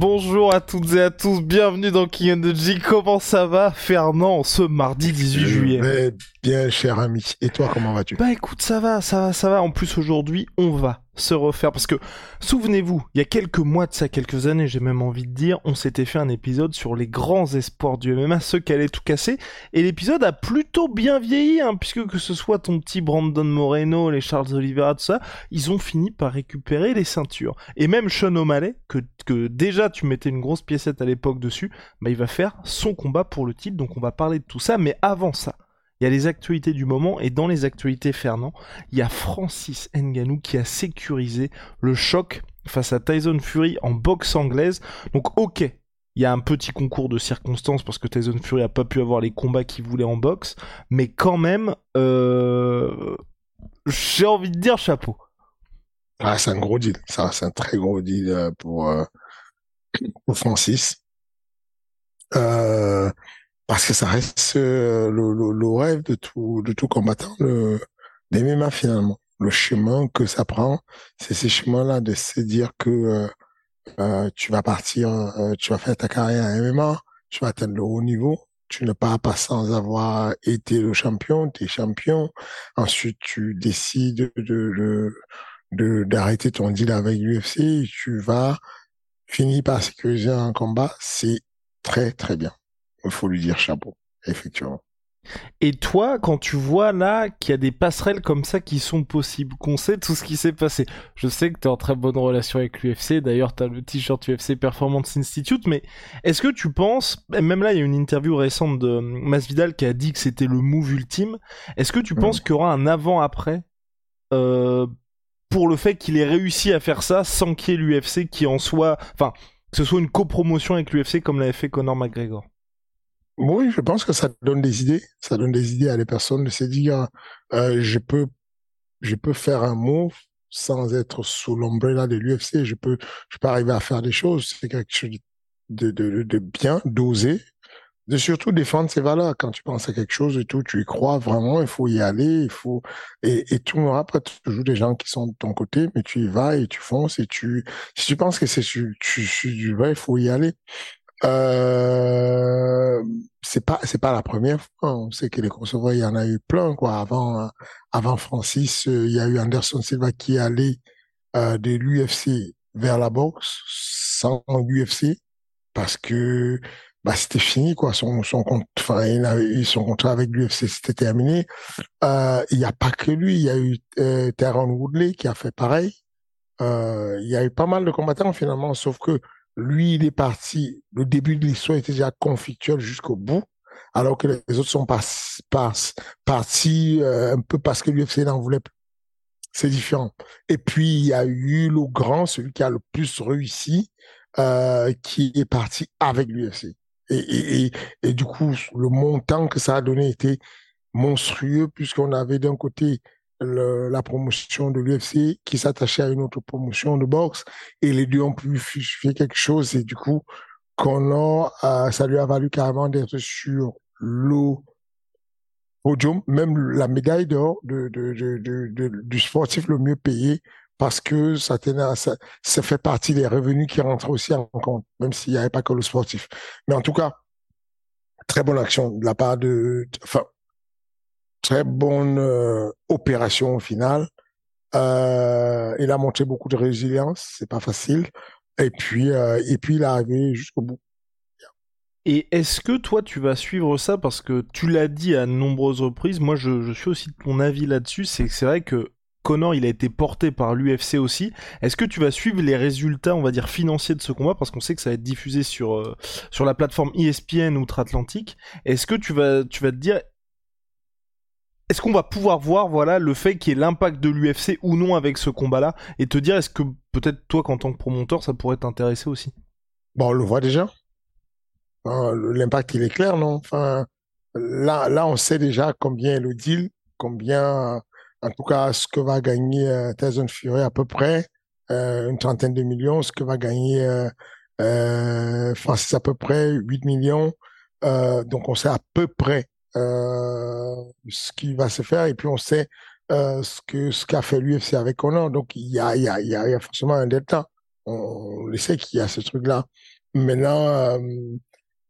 Bonjour à toutes et à tous, bienvenue dans King Energy. Comment ça va, Fernand, ce mardi 18 juillet? vais bien, cher ami. Et toi, comment vas-tu? Bah écoute, ça va, ça va, ça va. En plus, aujourd'hui, on va se refaire parce que souvenez-vous, il y a quelques mois de ça, quelques années, j'ai même envie de dire, on s'était fait un épisode sur les grands espoirs du MMA, ceux qui allaient tout casser, et l'épisode a plutôt bien vieilli, hein, puisque que ce soit ton petit Brandon Moreno, les Charles Oliveira, tout ça, ils ont fini par récupérer les ceintures. Et même Sean O'Malley, que, déjà tu mettais une grosse piécette à l'époque dessus, bah il va faire son combat pour le titre, donc on va parler de tout ça, mais avant ça, il y a les actualités du moment et dans les actualités Fernand, il y a Francis Ngannou qui a sécurisé le choc face à Tyson Fury en boxe anglaise. Donc ok, il y a un petit concours de circonstances parce que Tyson Fury a pas pu avoir les combats qu'il voulait en boxe, mais quand même, euh... j'ai envie de dire chapeau. Ah, c'est un gros deal, c'est un très gros deal euh, pour, euh, pour Francis. Euh, parce que ça reste euh, le, le, le, rêve de tout, de tout combattant, le, MMA finalement. Le chemin que ça prend, c'est ces chemins-là de se dire que euh, euh, tu vas partir, euh, tu vas faire ta carrière à MMA, tu vas atteindre le haut niveau, tu ne pars pas sans avoir été le champion, tu es champion. Ensuite, tu décides de, de, d'arrêter ton deal avec l'UFC, tu vas finir par sécuriser un combat, c'est très très bien faut lui dire chapeau, effectivement. Et toi, quand tu vois là qu'il y a des passerelles comme ça qui sont possibles, qu'on sait tout ce qui s'est passé, je sais que tu es en très bonne relation avec l'UFC, d'ailleurs tu as le t-shirt UFC Performance Institute, mais est-ce que tu penses, même là il y a une interview récente de Masvidal qui a dit que c'était le move ultime, est-ce que tu penses mm. qu'il y aura un avant-après euh, pour le fait qu'il ait réussi à faire ça sans qu'il y ait l'UFC qui en soit, enfin, que ce soit une copromotion avec l'UFC comme l'avait fait Conor McGregor? Oui, je pense que ça donne des idées. Ça donne des idées à les personnes de se dire, euh, je peux, je peux faire un move sans être sous l'ombrella de l'UFC. Je peux, je peux arriver à faire des choses. C'est quelque chose de, bien, d'oser, de surtout défendre ses valeurs. Quand tu penses à quelque chose et tout, tu y crois vraiment, il faut y aller, il faut, et, tout après, toujours des gens qui sont de ton côté, mais tu y vas et tu fonces et tu, si tu penses que c'est, tu, tu, tu, il faut y aller. Euh, c'est pas c'est pas la première fois. On sait que les crossovers, il y en a eu plein quoi. Avant avant Francis, euh, il y a eu Anderson Silva qui est allé euh, de l'UFC vers la boxe sans l'UFC parce que bah c'était fini quoi. Son son enfin il a eu son contrat avec l'UFC c'était terminé. Euh, il y a pas que lui. Il y a eu euh, Woodley qui a fait pareil. Euh, il y a eu pas mal de combattants finalement, sauf que lui, il est parti, le début de l'histoire était déjà conflictuel jusqu'au bout, alors que les autres sont pas, partis euh, un peu parce que l'UFC n'en voulait plus. C'est différent. Et puis, il y a eu le grand, celui qui a le plus réussi, euh, qui est parti avec l'UFC. Et, et, et, et, du coup, le montant que ça a donné était monstrueux, puisqu'on avait d'un côté le, la promotion de l'UFC qui s'attachait à une autre promotion de boxe et les deux ont pu faire quelque chose et du coup Connor euh, ça lui a valu carrément d'être sur le podium même la médaille d'or de, de, de, du sportif le mieux payé parce que ça, tenait, ça, ça fait partie des revenus qui rentrent aussi en compte même s'il n'y avait pas que le sportif. Mais en tout cas très bonne action de la part de enfin très bonne euh, opération au final. Euh, il a montré beaucoup de résilience, c'est pas facile. Et puis, euh, et puis il est arrivé jusqu'au bout. Et est-ce que toi tu vas suivre ça? Parce que tu l'as dit à nombreuses reprises, moi je, suis aussi de ton avis là-dessus, c'est vrai que Connor, il a été porté par l'UFC aussi. Est-ce que tu vas suivre les résultats, on va dire, financiers de ce combat? Parce qu'on sait que ça va être diffusé sur, sur la plateforme ESPN outre-Atlantique. Est-ce que tu vas, tu vas te dire, est-ce qu'on va pouvoir voir, voilà, le fait qu'il y ait l'impact de l'UFC ou non avec ce combat-là et te dire, est-ce que peut-être toi, qu'en tant que promoteur, ça pourrait t'intéresser aussi? Bon, on le voit déjà. L'impact, il est clair, non? Là, on sait déjà combien est le deal, combien en tout cas, ce que va gagner euh, Tyson Fury à peu près, euh, une trentaine de millions, ce que va gagner euh, euh Francis à peu près 8 millions. Donc on sait à peu près ce qui va se faire et puis on sait ce que ce qu'a fait l'UFC avec Conor. Donc il y a, il y, a, il y forcément un delta. On, sait qu'il y a ce truc-là. Maintenant,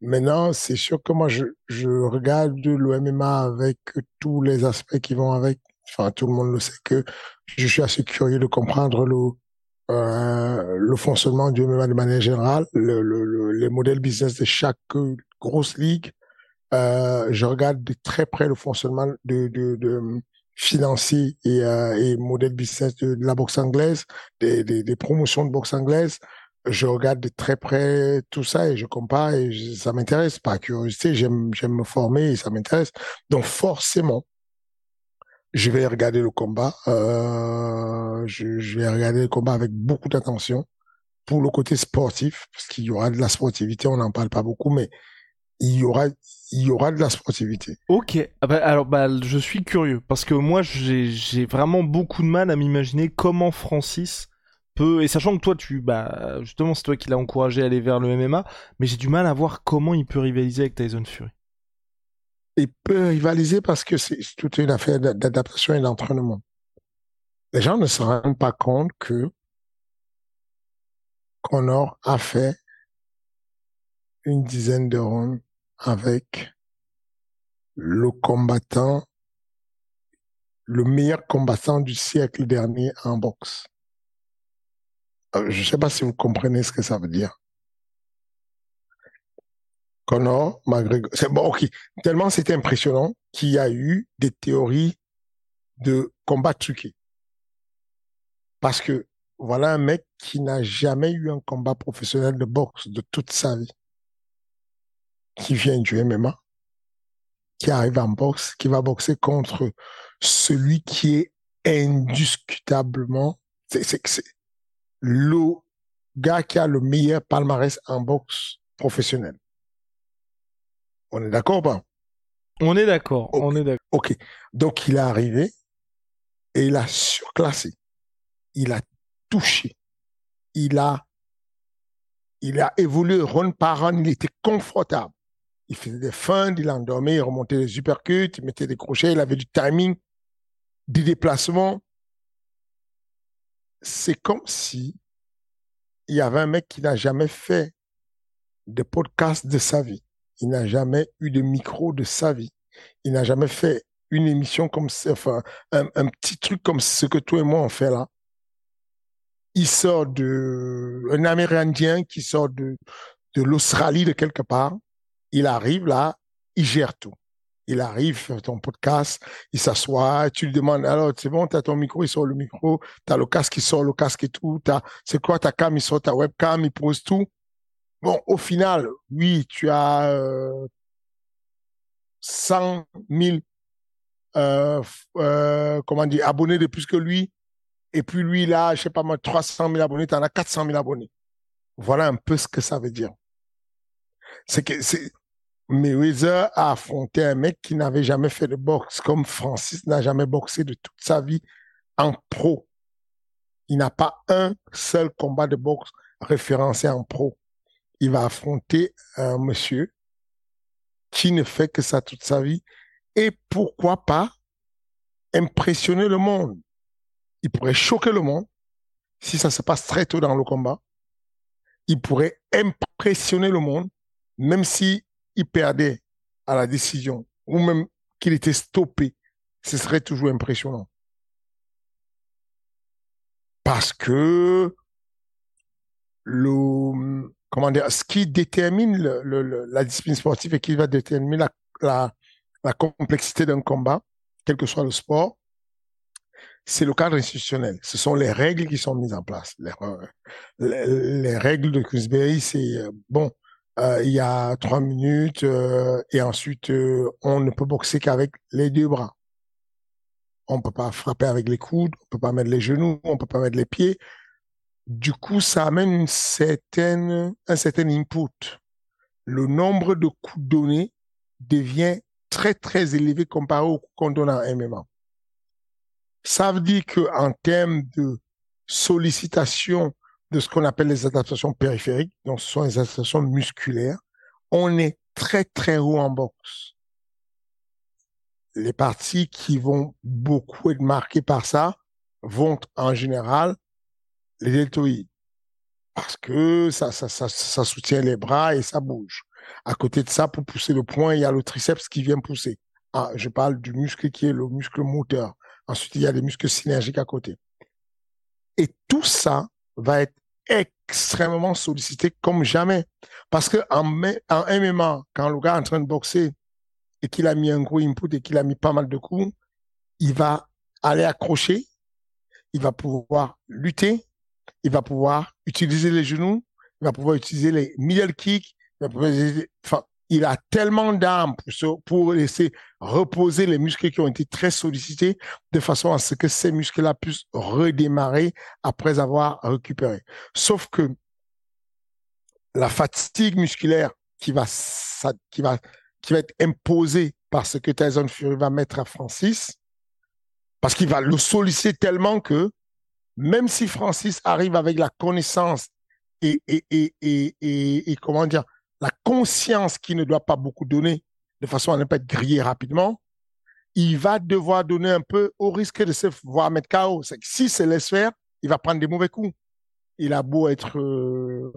maintenant c'est sûr que moi je, je regarde le MMA avec tous les aspects qui vont avec enfin tout le monde le sait que je suis assez curieux de comprendre le euh, le fonctionnement du MMA de manière générale, le, le, les modèles business de chaque grosse ligue. Euh, je regarde de très près le fonctionnement de, de, de financier et, euh, et modèle business de, la boxe anglaise, des, des, des, promotions de boxe anglaise. Je regarde de très près tout ça et je compare et ça m'intéresse. Par curiosité, j'aime j'aime me former et ça m'intéresse. Donc forcément, je vais regarder le combat. Euh, je, je, vais regarder le combat avec beaucoup d'attention pour le côté sportif, parce qu'il y aura de la sportivité. On n'en parle pas beaucoup, mais il y aura, il y aura de la sportivité. Ok. Ah bah, alors, bah, je suis curieux parce que moi, j'ai vraiment beaucoup de mal à m'imaginer comment Francis peut. Et sachant que toi, tu, bah, justement, c'est toi qui l'as encouragé à aller vers le MMA, mais j'ai du mal à voir comment il peut rivaliser avec Tyson Fury il peut rivaliser parce que c'est toute une affaire d'adaptation et d'entraînement. Les gens ne se rendent pas compte que Connor a fait une dizaine de rounds avec le combattant, le meilleur combattant du siècle dernier en boxe. Euh, je ne sais pas si vous comprenez ce que ça veut dire. Connor McGregor. C'est bon, ok. Tellement c'était impressionnant qu'il y a eu des théories de combat truqué. Parce que voilà un mec qui n'a jamais eu un combat professionnel de boxe de toute sa vie, qui vient du MMA, qui arrive en boxe, qui va boxer contre celui qui est indiscutablement, c'est le gars qui a le meilleur palmarès en boxe professionnel. On est d'accord ou pas? On est d'accord. On est d'accord. Ok. Donc il est arrivé et il a surclassé. Il a touché. Il a, il a évolué run par run. Il était confortable. Il faisait des feintes, il endormait, il remontait les uppercuts, il mettait des crochets, il avait du timing, du déplacement. C'est comme si il y avait un mec qui n'a jamais fait de podcast de sa vie. Il n'a jamais eu de micro de sa vie. Il n'a jamais fait une émission comme ça, enfin, un, un, petit truc comme ce que toi et moi on fait là. Il sort de, un Amérindien qui sort de l'Australie de quelque part. Il arrive là, il gère tout. Il arrive, ton podcast, il s'assoit, tu lui demandes, alors, c'est bon, t'as ton micro, il sort le micro, t'as le casque, il sort le casque et tout, c'est quoi ta cam, il sort ta webcam, il pose tout. Bon, au final, oui, tu as euh, 100 000 euh, euh, comment dire, abonnés de plus que lui. Et puis lui, là, je sais pas moi, 300 000 abonnés, tu en as 400 000 abonnés. Voilà un peu ce que ça veut dire. C'est que c'est Mayweather a affronté un mec qui n'avait jamais fait de boxe, comme Francis n'a jamais boxé de toute sa vie en pro. Il n'a pas un seul combat de boxe référencé en pro il va affronter un monsieur qui ne fait que ça toute sa vie et pourquoi pas impressionner le monde. Il pourrait choquer le monde si ça se passe très tôt dans le combat. Il pourrait impressionner le monde même si il perdait à la décision ou même qu'il était stoppé. Ce serait toujours impressionnant. Parce que le, comment dire, ce qui détermine la discipline sportive et qui va déterminer la, la, complexité d'un combat, quel que soit le sport, c'est le cadre institutionnel. Ce sont les règles qui sont mises en place. Les, les, règles de Queensberry, c'est bon, euh, il y a trois minutes euh, et ensuite euh, on ne peut boxer qu'avec les deux bras. On peut pas frapper avec les coudes, on peut pas mettre les genoux, on peut pas mettre les pieds. Du coup, ça amène un certain input. Le nombre de coups donnés devient très très élevé comparé au coup qu'on donne en MMA. Ça veut dire que en termes de sollicitation de ce qu'on appelle les adaptations périphériques, donc ce sont les adaptations musculaires, on est très très haut en boxe. Les parties qui vont beaucoup être marquées par ça vont en général les deltoïdes. Parce que ça, ça, ça, soutient les bras et ça bouge. À côté de ça, pour pousser le poing, il y a le triceps qui vient pousser. Ah, je parle du muscle qui est le muscle moteur. Ensuite, il y a des muscles synergiques à côté. Et tout ça va être extrêmement sollicité comme jamais. Parce que en, en MMA, quand le gars est en train de boxer et qu'il a mis un gros input et qu'il a mis pas mal de coups, il va aller accrocher, il va pouvoir lutter, il va pouvoir utiliser les genoux, il va pouvoir utiliser les middle kicks, il va pouvoir utiliser, il a tellement d'armes pour, laisser reposer les muscles qui ont été très sollicités de façon à ce que ces muscles-là puissent redémarrer après avoir récupéré. Sauf que la fatigue musculaire qui va, qui va, qui va être imposée par ce que Tyson Fury va mettre à Francis, parce qu'il va le solliciter tellement que même si Francis arrive avec la connaissance et, et, et, et comment dire, la conscience qui ne doit pas beaucoup donner de façon à ne pas être grillé rapidement, il va devoir donner un peu au risque de se voir mettre KO. C'est que si se laisse faire, il va prendre des mauvais coups. Il a beau être, euh,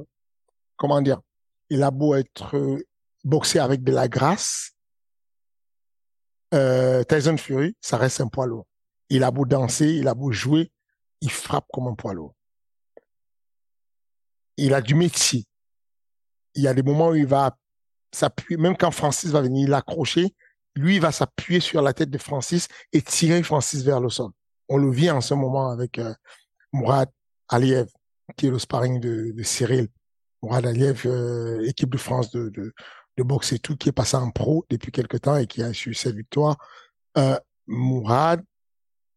comment dire, il a beau être euh, boxé avec de la grâce. Euh, Tyson Fury, ça reste un poids lourd. Il a beau danser, il a beau jouer, il frappe comme un poids lourd. Il a du métier il y a des moments où il va s'appuyer, même quand Francis va venir l'accrocher, lui, il va s'appuyer sur la tête de Francis et tirer Francis vers le sol. On le vit en ce moment avec euh, Mourad Aliev, qui est le sparring de, Cyril. Mourad Aliev, euh, équipe de France de, boxe et tout, qui est passé en pro depuis quelque temps et qui a eu cette victoire. Euh, Mourad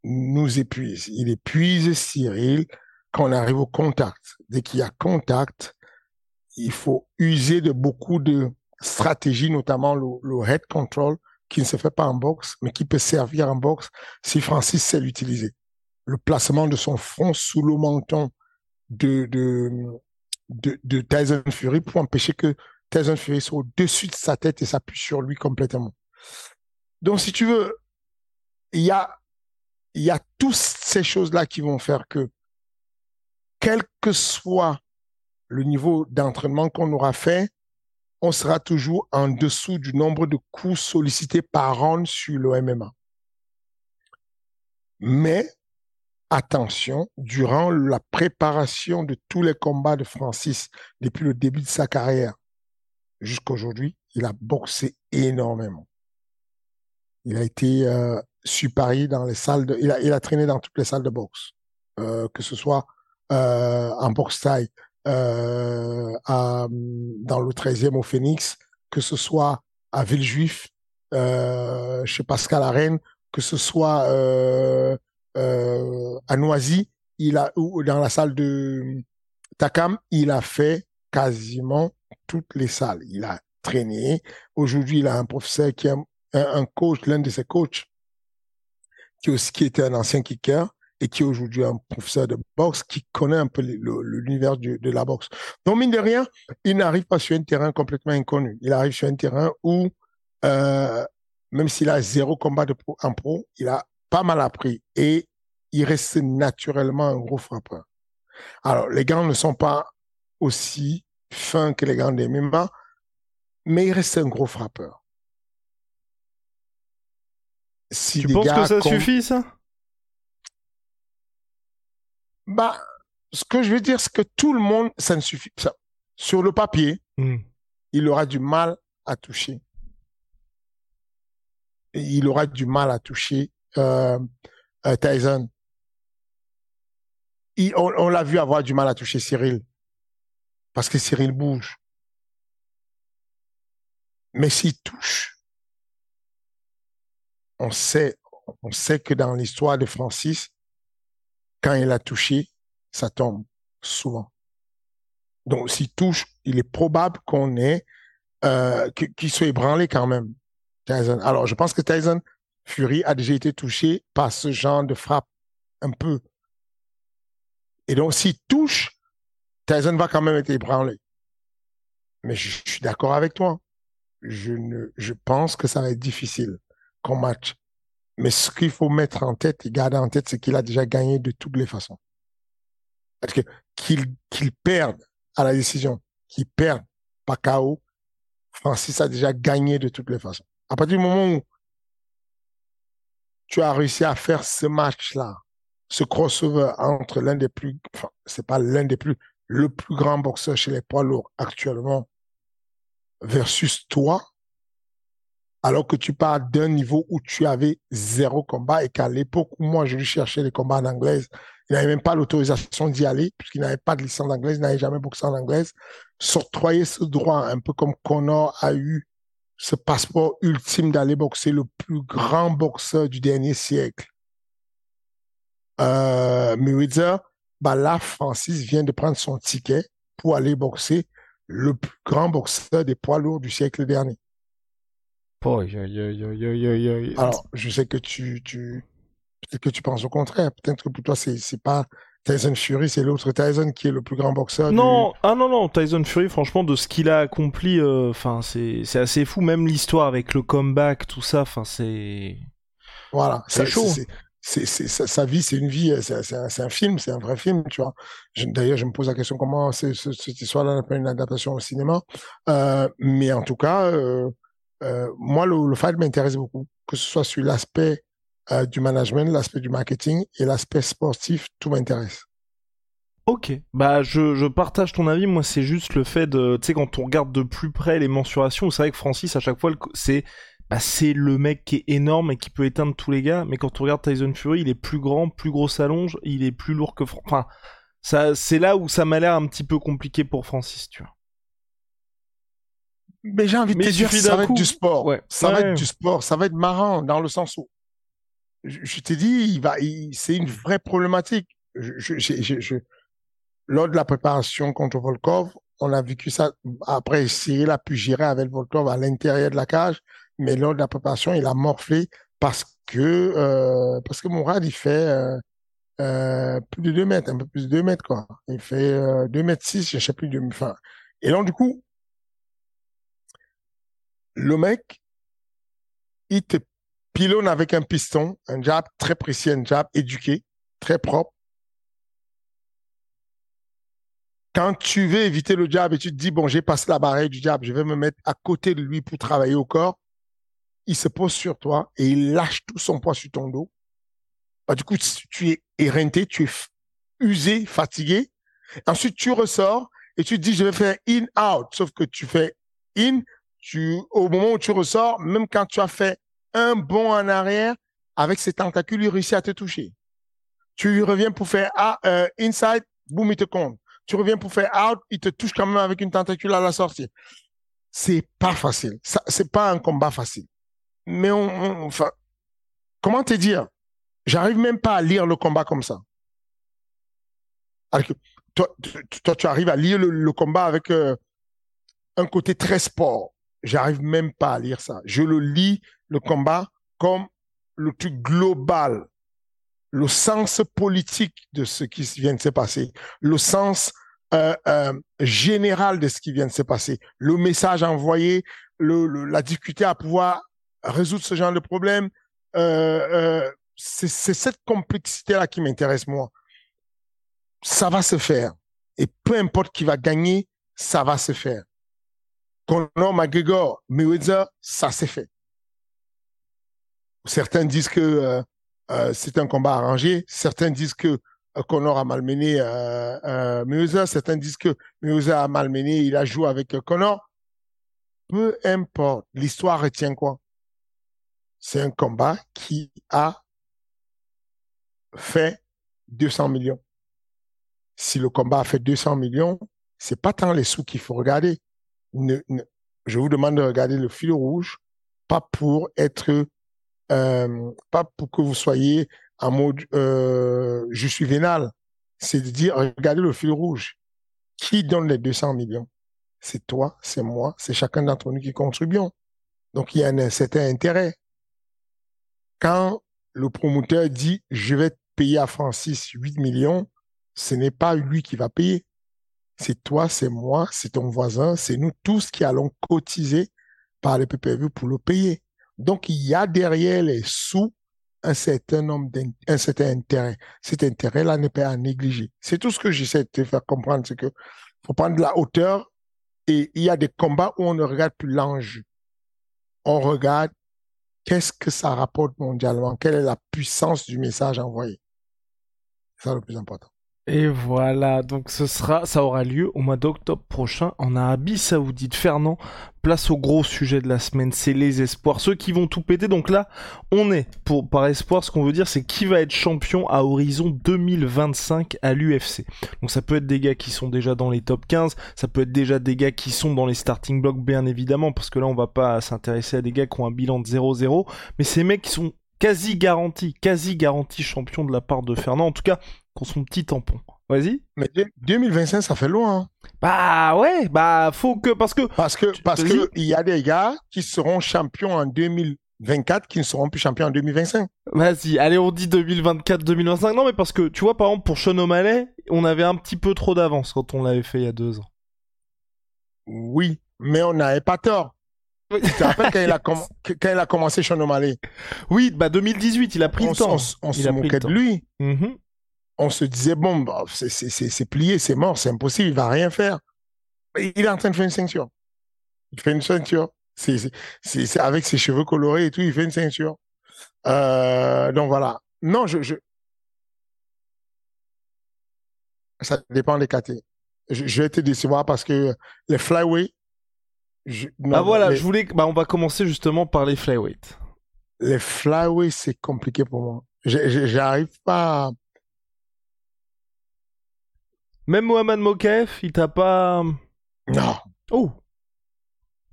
nous épuise. Il épuise Cyril quand on arrive au contact. Dès qu'il y a contact, il faut user de beaucoup de stratégies, notamment le, head control, qui ne se fait pas en boxe, mais qui peut servir en boxe si Francis sait l'utiliser. Le placement de son front sous le menton de, de, de, Tyson Fury pour empêcher que Tyson Fury soit au-dessus de sa tête et s'appuie sur lui complètement. Donc, si tu veux, il y a, il y a toutes ces choses-là qui vont faire que, quel que soit le niveau d'entraînement qu'on aura fait, on sera toujours en dessous du nombre de coups sollicités par an sur le MMA. Mais attention, durant la préparation de tous les combats de Francis depuis le début de sa carrière jusqu'à aujourd'hui, il a boxé énormément. Il a été euh, dans les salles de, il a, il a traîné dans toutes les salles de boxe, euh, que ce soit euh, en boxe taille, euh, à, dans le 13e au Phoenix, que ce soit à Villejuif, euh, chez Pascal Arène, que ce soit euh, euh, à Noisy, il a ou dans la salle de Takam, il a fait quasiment toutes les salles. Il a traîné. Aujourd'hui, il a un professeur qui est un, un coach, l'un de ses coachs, qui aussi qui était un ancien kicker, et qui est aujourd'hui un professeur de boxe qui connaît un peu l'univers de la boxe. Donc, mine de rien, il n'arrive pas sur un terrain complètement inconnu. Il arrive sur un terrain où, euh, même s'il a zéro combat de pro, en pro, il a pas mal appris et il reste naturellement un gros frappeur. Alors, les gants ne sont pas aussi fins que les gants des MMA, mais il reste un gros frappeur. Si tu penses que ça suffit, ça? Bah, ce que je veux dire, c'est que tout le monde, ça ne suffit pas. Sur le papier, hmm. il aura du mal à toucher. il aura du mal à toucher euh, euh, Tyson. on, l'a vu avoir du mal à toucher Cyril. Parce que Cyril bouge. Mais s'il touche, on sait, on sait que dans l'histoire de Francis, quand il a touché, ça tombe souvent. Donc, s'il touche, il est probable qu'on euh, qu'il soit ébranlé quand même. Tyson. Alors, je pense que Tyson Fury a déjà été touché par ce genre de frappe un peu. Et donc, s'il touche, Tyson va quand même être ébranlé. Mais je, suis d'accord avec toi. Je, pense que ça va être difficile comme match. Mais ce qu'il faut mettre en tête et garder en tête, c'est qu'il a déjà gagné de toutes les façons. Parce que qu'il qu'il perde à la décision, qu'il perde pas KO, Francis a déjà gagné de toutes les façons. À partir du moment où tu as réussi à faire ce match-là, ce crossover entre l'un des plus, enfin, c'est pas l'un des plus, le plus grand boxeur chez les poids lourds actuellement versus toi, alors que tu pars d'un niveau où tu avais zéro combat et qu'à l'époque où moi je lui cherchais les combats en anglaise, il n'avait même pas l'autorisation d'y aller puisqu'il n'avait pas de licence d'anglaise, il n'avait jamais boxé en anglaise. S'octroyer ce droit, un peu comme Connor a eu ce passeport ultime d'aller boxer le plus grand boxeur du dernier siècle. Euh, Mayweather, bah là, Francis vient de prendre son ticket pour aller boxer le plus grand boxeur des poids lourds du siècle dernier. Alors, je sais que tu, tu, peut-être que tu penses au contraire. Peut-être que pour toi, c'est, c'est pas Tyson Fury, c'est l'autre Tyson qui est le plus grand boxeur. Non, ah non non, Tyson Fury, franchement, de ce qu'il a accompli, euh, enfin c'est c'est assez fou. Même l'histoire avec le comeback, tout ça, enfin c'est. Voilà, c'est chaud. C'est, c'est, sa vie, c'est une vie, c'est, un, un, film, c'est un vrai film, tu vois. D'ailleurs, je me pose la question comment c'est, cette histoire-là n'a pas une adaptation au cinéma. Euh, mais en tout cas, euh, euh moi, le, le fight m'intéresse beaucoup, que ce soit sur l'aspect euh, du management, l'aspect du marketing et l'aspect sportif, tout m'intéresse. Ok, bah je, je, partage ton avis. Moi, c'est juste le fait de, tu sais, quand on regarde de plus près les mensurations, c'est vrai que Francis à chaque fois, c'est bah, c'est le mec qui est énorme et qui peut éteindre tous les gars. Mais quand on regarde Tyson Fury, il est plus grand, plus gros allonge, il est plus lourd que enfin ça, c'est là où ça m'a l'air un petit peu compliqué pour Francis, tu vois. Mais j'ai envie de te dire, ça va être du sport. Ouais. Ça va être du sport. Ça va être marrant dans le sens où je, t'ai dit, il va, c'est une vraie problématique. Je, je, lors de la préparation contre Volkov, on a vécu ça. Après, Cyril a pu gérer avec Volkov à l'intérieur de la cage, mais lors de la préparation, il a morflé parce que euh, parce que Mourad, il fait euh, euh, plus de 2 mètres, un peu plus de 2 mètres, quoi. Il fait euh, 2 mètres 6, je sais plus de... Enfin, et donc, du coup, le mec, il te Pylône avec un piston, un jab très précis, un jab éduqué, très propre. Quand tu veux éviter le jab et tu te dis, bon, j'ai passé la barrière du jab, je vais me mettre à côté de lui pour travailler au corps, il se pose sur toi et il lâche tout son poids sur ton dos. Bah, du coup, tu es éreinté, tu es usé, fatigué. Ensuite, tu ressors et tu te dis, je vais faire in-out. Sauf que tu fais in, au moment où tu ressors, même quand tu as fait un bond en arrière, avec ses tentacules, il réussit à te toucher. Tu reviens pour faire ah, euh, inside, boum, il te compte. Tu reviens pour faire out, il te touche quand même avec une tentacule à la sortie. C'est pas facile. Ça, c'est pas un combat facile. Mais enfin, comment te dire? J'arrive même pas à lire le combat comme ça. toi, toi, tu arrives à lire le, combat avec euh, un côté très sport. J'arrive même pas à lire ça. Je le lis le combat comme le truc global, le sens politique de ce qui vient de se passer, le sens euh, euh, général de ce qui vient de se passer, le message envoyé, le, la difficulté à pouvoir résoudre ce genre de problème. Euh, c'est cette complexité-là qui m'intéresse moi. Ça va se faire. Et peu importe qui va gagner, ça va se faire. Conor McGregor, Mayweather, ça s'est fait. Certains disent que euh, euh, c'est un combat arrangé. Certains disent que euh, Conor a malmené euh, Mayweather. Certains disent que Mayweather a malmené, il a joué avec Conor. Peu importe. L'histoire retient quoi? C'est un combat qui a fait 200 millions. si le combat a fait 200 millions, c'est pas tant les sous qu'il faut regarder. Je vous demande de regarder le fil rouge, pas pour être, euh, pas pour que vous soyez en mode euh, je suis vénal. C'est de dire, regardez le fil rouge. Qui donne les 200 millions? C'est toi, c'est moi, c'est chacun d'entre nous qui contribuons. Donc il y a un certain intérêt. Quand le promoteur dit je vais payer à Francis 8 millions, ce n'est pas lui qui va payer. C'est toi, c'est moi, c'est ton voisin, c'est nous tous qui allons cotiser par le PPV pour le payer. Donc, il y a derrière les sous un certain nombre un certain intérêt. Cet intérêt-là n'est pas à négliger. C'est tout ce que j'essaie de te faire comprendre, c'est que faut prendre de la hauteur et il y a des combats où on ne regarde plus l'enjeu. On regarde qu'est-ce que ça rapporte mondialement, quelle est la puissance du message envoyé. C'est ça le plus important. Et voilà, donc ce sera, ça aura lieu au mois d'octobre prochain en Arabie Saoudite. Fernand, place au gros sujet de la semaine, c'est les espoirs, ceux qui vont tout péter. Donc là, on est pour par espoir, ce qu'on veut dire, c'est qui va être champion à horizon 2025 à l'UFC. Donc ça peut être des gars qui sont déjà dans les top 15, ça peut être déjà des gars qui sont dans les starting blocks, bien évidemment, parce que là, on va pas s'intéresser à des gars qui ont un bilan de 0-0, mais ces mecs qui sont quasi garantis, quasi garantis champions de la part de Fernand. En tout cas, qu'on son petit tampon. Vas-y. Mais 2025, ça fait loin. Hein. Bah ouais, bah faut que parce que parce que parce que il y a des gars qui seront champions en 2024 qui ne seront plus champions en 2025. Vas-y, allez, on dit 2024, 2025. Non, mais parce que tu vois, par exemple, pour Sean O'Malley, on avait un petit peu trop d'avance quand on l'avait fait il y a deux ans. Oui, mais on n'avait pas tort. Tu te rappelles quand il, a quand il a commencé Sean O'Malley? Oui, bah 2018, il a pris le temps. On, se moquait de lui. Mm-hmm on se disait, bon, bah, c'est plié, c'est mort, c'est impossible, il va rien faire. Il est en train de faire une ceinture. Il fait une ceinture. C'est avec ses cheveux colorés et tout, il fait une ceinture. Euh, donc voilà. Non, je, Ça dépend des KT. Je, vais te décevoir parce que les flyweight. ah voilà, je voulais. Bah, on va commencer justement par les flyweight. Les flyweight, c'est compliqué pour moi. J'arrive pas. Même Mohamed Mokaev, il t'a pas. Non. Oh.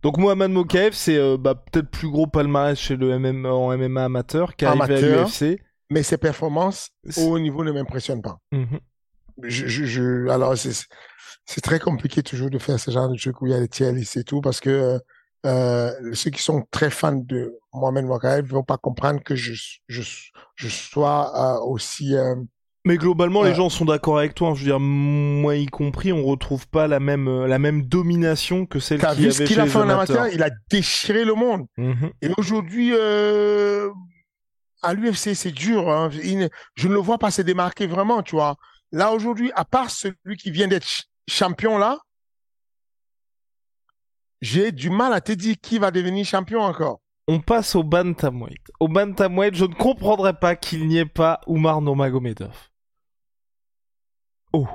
Donc Mohamed Mokaev, c'est euh, bah, peut-être plus gros palmarès chez le MMA en MMA amateur qui arrive à l'UFC. Mais ses performances au niveau ne m'impressionnent pas. Mhm. je, je, alors c'est très compliqué toujours de faire ce genre de truc où il y a les tiers et tout parce que euh, ceux qui sont très fans de Mohamed Mokaev ne vont pas comprendre que je, je, je sois euh, aussi mais globalement, les gens sont d'accord avec toi. Hein. Je veux dire, moi y compris, on retrouve pas la même euh, la même domination que celle qu'il avait ce qu'il a fait en amateur? Il a déchiré le monde. Mhm. Et aujourd'hui, euh, à l'UFC, c'est dur. Hein. je ne le vois pas se démarquer vraiment, tu vois. Là aujourd'hui, à part celui qui vient d'être champion là, j'ai du mal à te dire qui va devenir champion encore. On passe au bantamweight. Au bantamweight, je ne comprendrais pas qu'il n'y ait pas Oumar Nomagomedov. Oh.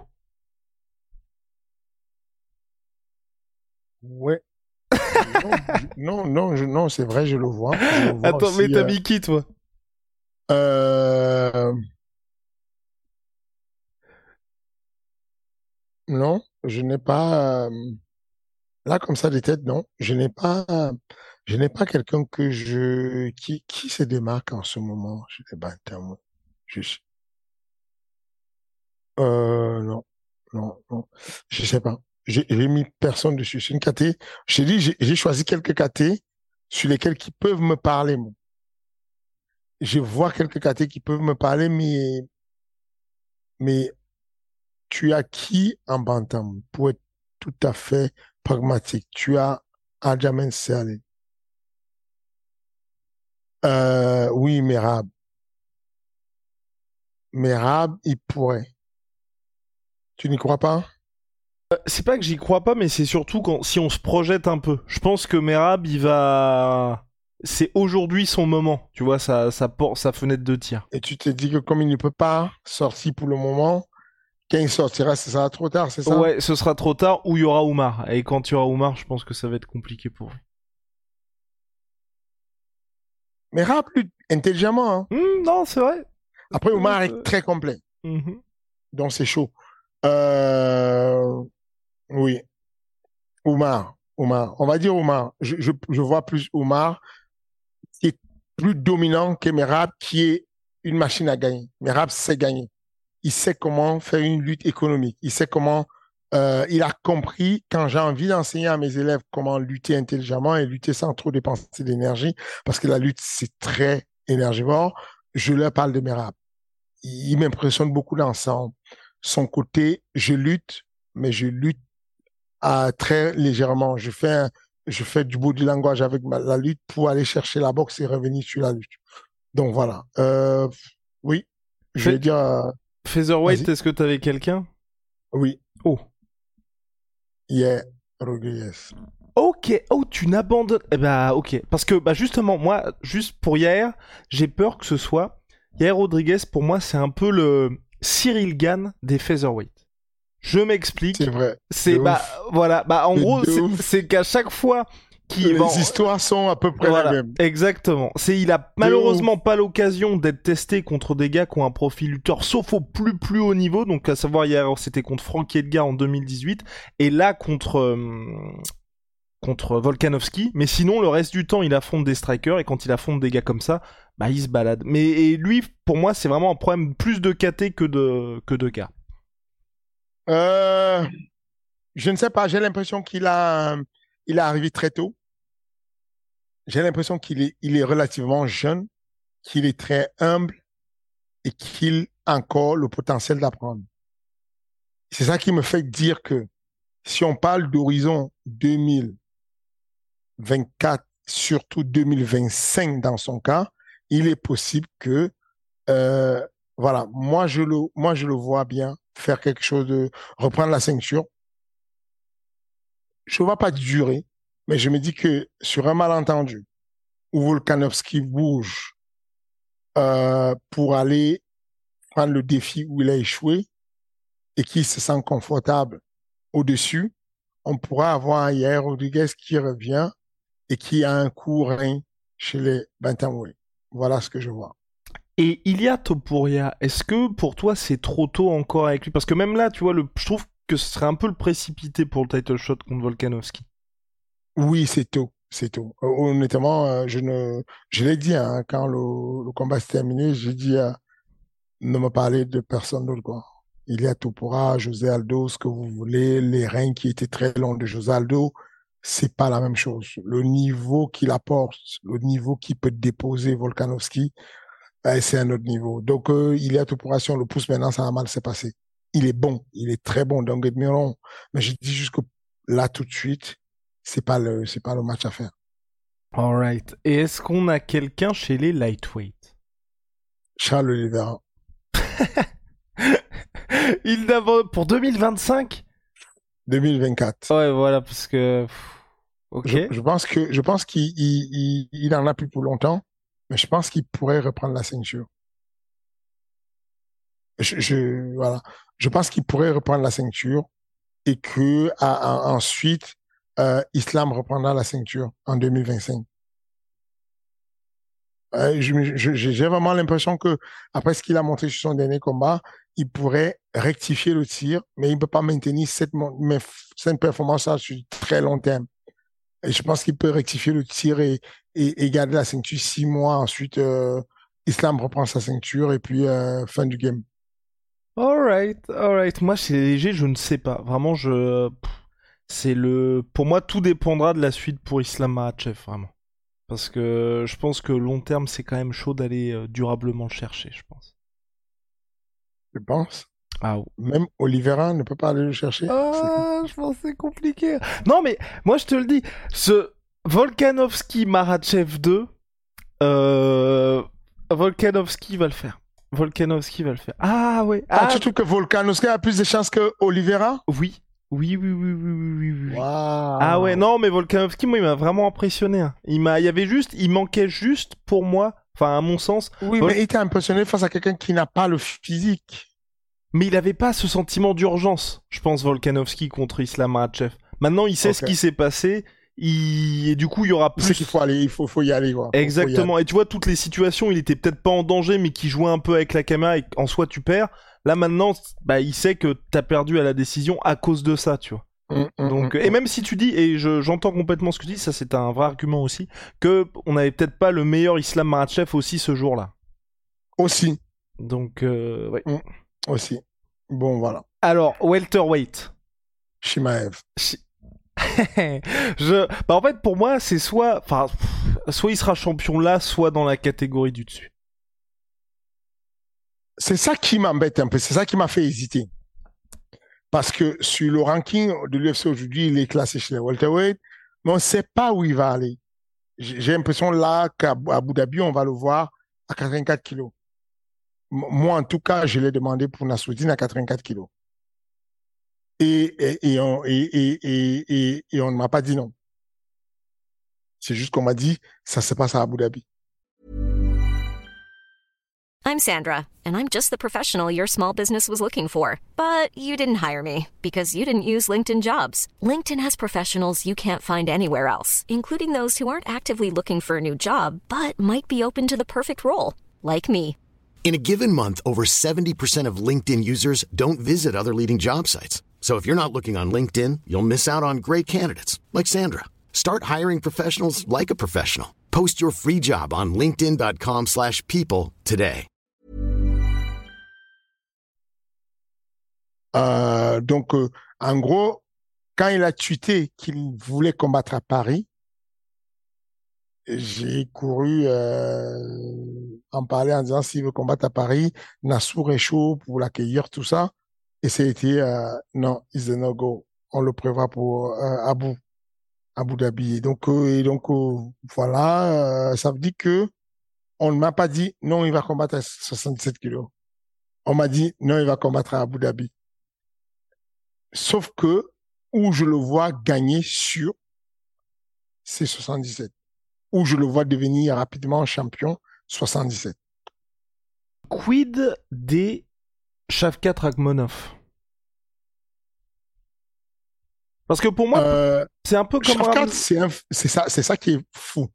Ouais. non, non, non, c'est vrai, je le vois. Attends, mais t'as euh, mis qui, toi? Euh... Non, je n'ai pas. Euh, là, comme ça, des têtes, non. Je n'ai pas. Je n'ai pas quelqu'un que je. Qui, qui se démarque en ce moment Je sais pas, Je... Euh, non, non, non. Je sais pas. J'ai mis personne dessus. C'est une KT. J'ai dit, j'ai choisi quelques KT sur lesquels qui peuvent me parler. Je vois quelques KT qui peuvent me parler, mais, mais tu as qui en bantam pour être tout à fait pragmatique? Tu as Adjamen Serlin. Euh, oui, Merab. Merab, il pourrait. Tu n'y crois pas? Euh, c'est pas que j'y crois pas, mais c'est surtout quand si on se projette un peu. Je pense que Merab, il va. C'est aujourd'hui son moment, tu vois, sa, sa, sa fenêtre de tir. Et tu te dis que comme il ne peut pas sortir pour le moment, quand il sortira, ce sera trop tard, c'est ça? Ouais, ce sera trop tard, ou il y aura Oumar. Et quand il y aura Oumar, je pense que ça va être compliqué pour lui. Merab, intelligemment. Hein. Mmh, non, c'est vrai. Après, Oumar est très complet. Mmh. Donc c'est chaud. Euh, oui. Oumar. Oumar. On va dire Oumar. Je, vois plus Oumar qui est plus dominant que Merab, qui est une machine à gagner. Merab sait gagner. Il sait comment faire une lutte économique. Il sait comment. Euh, il a compris quand j'ai envie d'enseigner à mes élèves comment lutter intelligemment et lutter sans trop dépenser d'énergie, parce que la lutte c'est très énergivore. Je leur parle de Merab. Il, il m'impressionne beaucoup dans son, côté. Je lutte, mais je lutte à très légèrement. Je fais un, je fais du body language avec ma, la lutte pour aller chercher la boxe et revenir sur la lutte. Donc voilà. Euh, oui, je vais dire euh, Featherweight, est-ce que t'avais quelqu'un? Oui. Oh. Yeah, Rodriguez. Ok, oh tu n'abandonnes. Eh bah ok, parce que bah justement moi, juste pour Yair, j'ai peur que ce soit Yair Rodriguez. Pour moi, c'est un peu le Cyril Gann des featherweight. Je m'explique. C'est vrai. C'est bah voilà, bah en gros c'est- qu'à chaque fois qu'il Les histoires sont à peu près Voilà, les mêmes. exactement. C'est il a malheureusement pas l'occasion d'être testé contre des gars qui ont un profil lutteur, sauf au plus plus haut niveau. Donc à savoir hier c'était contre Frankie Edgar en 2018 et là contre euh, contre Volkanovski. Mais sinon le reste du temps il affronte des strikers et quand il affronte des gars comme ça, bah il se balade. Mais lui pour moi c'est vraiment un problème plus de KT que de que de K. Euh, je ne sais pas, j'ai l'impression qu'il a, est arrivé très tôt. J'ai l'impression qu'il est, il est relativement jeune, qu'il est très humble et qu'il a encore le potentiel d'apprendre. C'est ça qui me fait dire que si on parle d'horizon 2024, surtout 2025 dans son cas, il est possible que, euh, voilà, moi je le, moi je le vois bien faire quelque chose de reprendre la ceinture. Je ne vois pas durer, mais je me dis que sur un malentendu où Volkanovski bouge euh, pour aller prendre le défi où il a échoué et qui se sent confortable au-dessus, on pourra avoir un Yair Rodriguez qui revient et qui a un coup rein chez les Bantamweight. Voilà ce que je vois. Et Ilia Topuria, est-ce que pour toi c'est trop tôt encore avec lui? Parce que même là, tu vois, le, je trouve que ce serait un peu le précipité pour le title shot contre Volkanovski. Oui, c'est tôt, c'est tôt. Honnêtement, euh, je ne, je l'ai dit hein, quand le, le combat s'est terminé, j'ai dit euh, ne me parlez de personne d'autre quoi. Il y a Topora, José Aldo, ce que vous voulez, les reins qui étaient très longs de José Aldo, c'est pas la même chose. Le niveau qu'il apporte, le niveau qu'il peut déposer Volkanovski, euh, c'est un autre niveau. Donc euh, il y a si on le pousse maintenant, ça va mal se passer. Il est bon, il est très bon, donc admirons. Mais je dis juste que là tout de suite, c'est pas le, c'est pas le match à faire. Alright. Et est-ce qu'on a quelqu'un chez les lightweight? Charles Oliveira. Il d'abord pour 2025 2024. Ouais, voilà, parce que. Je, je pense que je pense qu'il il, il, il en a plus pour longtemps, mais je pense qu'il pourrait reprendre la ceinture. Je, je voilà, je pense qu'il pourrait reprendre la ceinture et que à- à- ensuite euh, Islam reprendra la ceinture en 2025. Euh, j'ai vraiment l'impression que après ce qu'il a montré sur son dernier combat, il pourrait rectifier le tir, mais il ne peut pas maintenir cette, performance-là sur très long terme. Et je pense qu'il peut rectifier le tir et, garder la ceinture six mois. Ensuite, euh, Islam reprend sa ceinture et puis euh, fin du game. Alright, alright. Moi, chez les légers, je ne sais pas. Vraiment, je. C'est le. Pour moi, tout dépendra de la suite pour Islam Makhachev, vraiment. Parce que je pense que long terme, c'est quand même chaud d'aller euh, durablement le chercher, je pense. Je pense. Ah. Même Oliveira ne peut pas aller le chercher. Ah, je pense que c'est compliqué. Non, mais moi, je te le dis, ce Volkanovski Marachev 2, euh, Volkanovski va le faire. Volkanovski va le faire. Ah, ouais. Ah, Ah, tu trouves que Volkanovski a plus de chances que Oliveira oui. Oui, oui, oui, oui, oui, oui. Waouh. Ah ouais, non, mais Volkanovski, moi, il m'a vraiment impressionné. hein. Il m'a, il y avait juste, il manquait juste pour moi, enfin, à mon sens, Oui, Vol- mais il t'a impressionné face à quelqu'un qui n'a pas le physique. Mais il avait pas ce sentiment d'urgence, je pense, Volkanovski contre Islam Makhachev. Maintenant, il sait ce qui s'est passé, il... et du coup il y aura plus. C'est qu'il faut aller, il faut, faut y aller quoi. Exactement. Et tu vois toutes les situations, il était peut-être pas en danger, mais qui jouait un peu avec la caméra et en soi tu perds. Là maintenant, bah il sait que t'as perdu à la décision à cause de ça, tu vois. Mmh, mmh, Donc, mmh, et même si tu dis, et j'entends complètement ce que tu dis, ça c'est un vrai argument aussi, que on avait peut-être pas le meilleur Islam Makhachev aussi ce jour-là. Aussi. Donc, euh, ouais. Aussi. Bon, voilà. Alors, welterweight. Shimaev. je, bah en fait pour moi c'est soit, enfin, soit il sera champion là, soit dans la catégorie du dessus. C'est ça qui m'embête un peu, c'est ça qui m'a fait hésiter. Parce que sur le ranking de l'UFC aujourd'hui, il est classé chez les welterweight, mais on ne sait pas où il va aller. J'ai l'impression là qu'à Abu Dhabi, on va le voir à 84 kilos. Moi, en tout cas, je l'ai demandé pour à 84 kilos et, et, et, on, et, et on ne m'a pas dit non. C'est juste qu'on m'a dit, ça se passe à Abu Dhabi. I'm Sandra, and I'm just the professional your small business was looking for. But you didn't hire me because you didn't use LinkedIn jobs. LinkedIn has professionals you can't find anywhere else, including those who aren't actively looking for a new job, but might be open to the perfect role, like me. In a given month, over 70% of LinkedIn users don't visit other leading job sites. So if you're not looking on LinkedIn, you'll miss out on great candidates like Sandra. Start hiring professionals like a professional. Post your free job on linkedin.com/people today. Euh, donc euh, en gros, quand il a tweeté qu'il voulait combattre à Paris, j'ai couru euh, en parler en disant s'il veut combattre à Paris, Nassour est chaud pour l'accueillir, tout ça. Et c'était euh, non, is go. On le prévoit pour euh, Abu, Abu Dhabi. donc, euh, et donc euh, voilà, ça veut dire que on ne m'a pas dit non, il va combattre à 77 kilos. On m'a dit non, il va combattre à Abu Dhabi. Sauf que où je le vois gagner sur, c'est 77. Où je le vois devenir rapidement champion, 77. Quid des Shavkat Rachmonov. Parce que pour moi, euh, c'est un peu comme Shavkat, c'est ça, c'est ça qui est fou.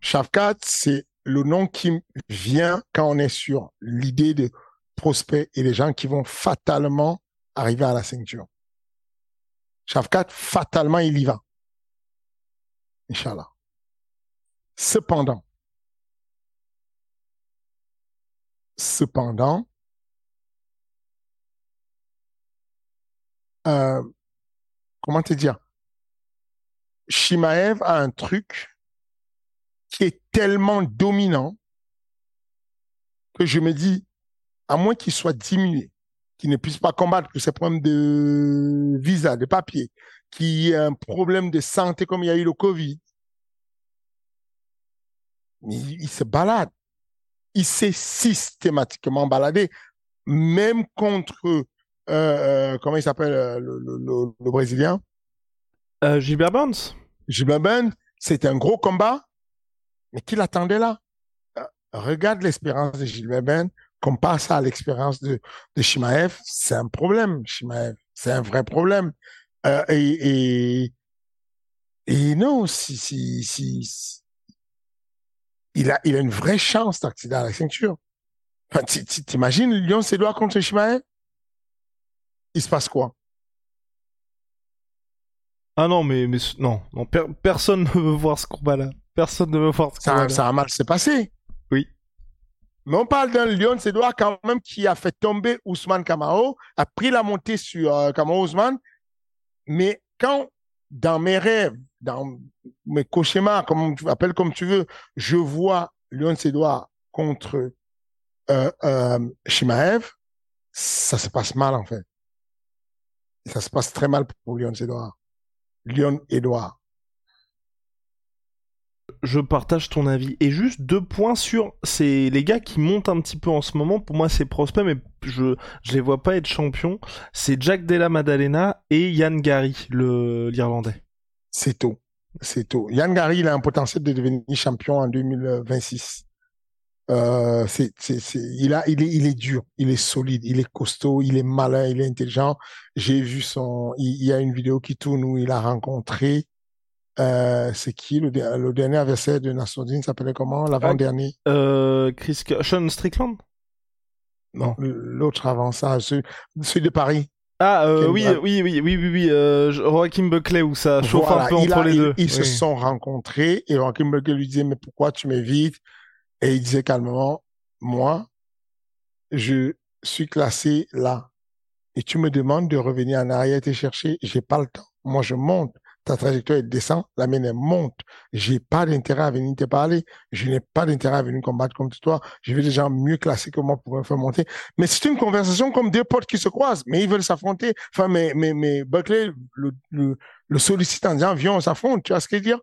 Shavkat, c'est le nom qui vient quand on est sur l'idée de prospects et les gens qui vont fatalement arriver à la ceinture. Shavkat, fatalement, il y va. Inch'Allah. Cependant, cependant, euh, comment te dire, Shimaev a un truc qui est tellement dominant que je me dis, à moins qu'il soit diminué, qu'il ne puisse pas combattre pour ses problèmes de visa, de papier, qu'il ait un problème de santé comme il y a eu le Covid, mais il se balade. Il s'est systématiquement baladé, même contre euh, euh, comment il s'appelle euh, le, le, le, Brésilien? Euh, Gilbert Burns. Gilbert Burns, c'était un gros combat, mais qui l'attendait là? Regarde l'expérience de Gilbert Burns, compare ça à l'expérience de, de Shimaev, c'est un problème, Shimaev, c'est un vrai problème. Euh, et, et, et non, si, si, si, il a, il a une vraie chance d'accéder à la ceinture. Enfin, T'imagines Lyon doigts contre Shimaev il se passe quoi? Ah non, mais, mais non, non personne ne veut voir ce combat-là. Personne ne veut voir ce combat-là. Ça a mal se passer. Oui. Mais on parle d'un Lyon doigts quand même qui a fait tomber Ousmane Kamao, a pris la montée sur euh, Ousmane. Mais quand, dans mes rêves, dans mes cauchemars, comme tu appelles comme tu veux, je vois Lyon doigts contre euh, euh, Shimaev, ça se passe mal en fait ça se passe très mal pour Lyon Edouard. Lyon Edouard. Je partage ton avis. Et juste deux points sur c'est les gars qui montent un petit peu en ce moment. Pour moi, c'est prospect, mais je je les vois pas être champions. C'est Jack Della Maddalena et Yann Gary, le l'Irlandais. C'est tôt. C'est tôt. Yann Gary, il a un potentiel de devenir champion en 2026. Euh, c'est, c'est, c'est, il a, il est, il est dur, il est solide, il est costaud, il est malin, il est intelligent. J'ai vu son, il, y a une vidéo qui tourne où il a rencontré Euh, c'est qui? Le, le, dernier adversaire de Nassoudine s'appelait comment? L'avant-dernier euh, Chris Sean Strickland? Non, l'autre avant ça, celui, de Paris. Ah euh, oui, oui, oui, oui, oui, oui, euh, Joachim Buckley où ça chauffe un peu entre les deux. Ils, se sont rencontrés et Joachim Buckley lui disait mais pourquoi tu m'évites Et il disait calmement moi, je suis classé là. Et tu me demandes de revenir en arrière et te chercher, j'ai pas le temps. Moi je monte ta trajectoire descend, la mienne elle monte. J'ai pas d'intérêt à venir te parler. Je n'ai pas d'intérêt à venir combattre contre toi. Je veux des gens mieux classés que moi pour me faire monter. Mais c'est une conversation comme deux potes qui se croisent, mais ils veulent s'affronter. Enfin, mais, Buckley le, le, le sollicite en disant, viens, on s'affronte. Tu vois ce que je veux dire?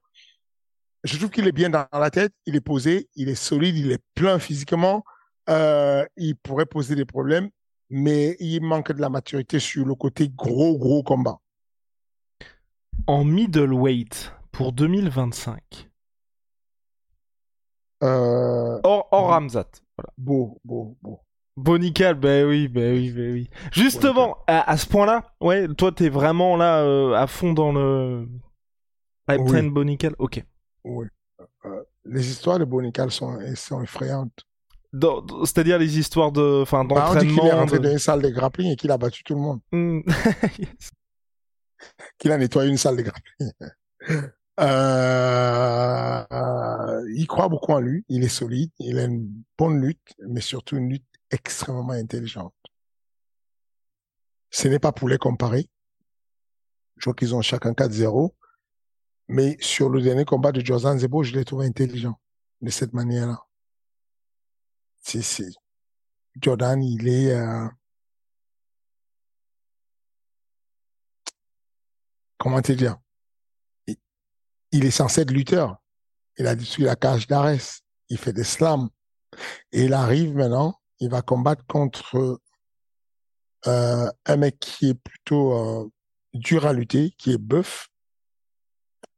Je trouve qu'il est bien dans la tête, il est posé, il est solide, il est plein physiquement. Euh, il pourrait poser des problèmes, mais il manque de la maturité sur le côté gros, gros combat en middleweight pour 2025 euh... Or, Ramzat. Voilà. Beau, beau, beau. Bonical, ben oui, ben oui, ben oui. Justement, à, ce point-là, ouais, toi t'es vraiment là euh, à fond dans le pipe oui. Bonical, ok. Oui. Euh, les histoires de Bonical sont, sont effrayantes. C'est-à-dire les histoires de, enfin, d'entraînement. Bah, on dit qu'il est rentré dans une salle de grappling et qu'il a battu tout le monde. Hmm. qu'il a nettoyé une salle de grappling. Euh, il croit beaucoup en lui, il est solide, il a une bonne lutte, mais surtout une lutte extrêmement intelligente. Ce n'est pas pour les comparer. Je crois qu'ils ont chacun 4-0. Mais sur le dernier combat de Jordan Zebo, je l'ai trouvé intelligent de cette manière-là. Jordan, il est, euh, comment te dire, il est censé être lutteur. Il a détruit la cage d'Arès. Il fait des slams. Et il arrive maintenant, il va combattre contre euh, un mec qui est plutôt euh, dur à lutter, qui est bœuf.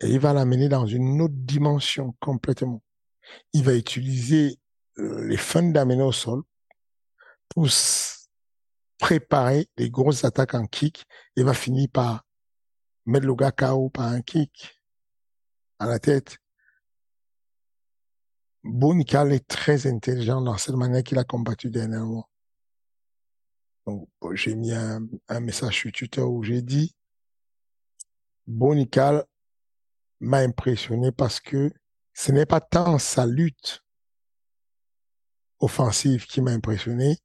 Et il va l'amener dans une autre dimension complètement. Il va utiliser euh, les fins d'amener au sol pour préparer les grosses attaques en kick et va finir par mettre le gars KO par un kick à la tête. Bonical est très intelligent dans cette manière qu'il a combattu dernièrement. Donc, j'ai mis un, message sur Twitter où j'ai dit, Bonical m'a impressionné parce que ce n'est pas tant sa lutte offensive qui m'a impressionné,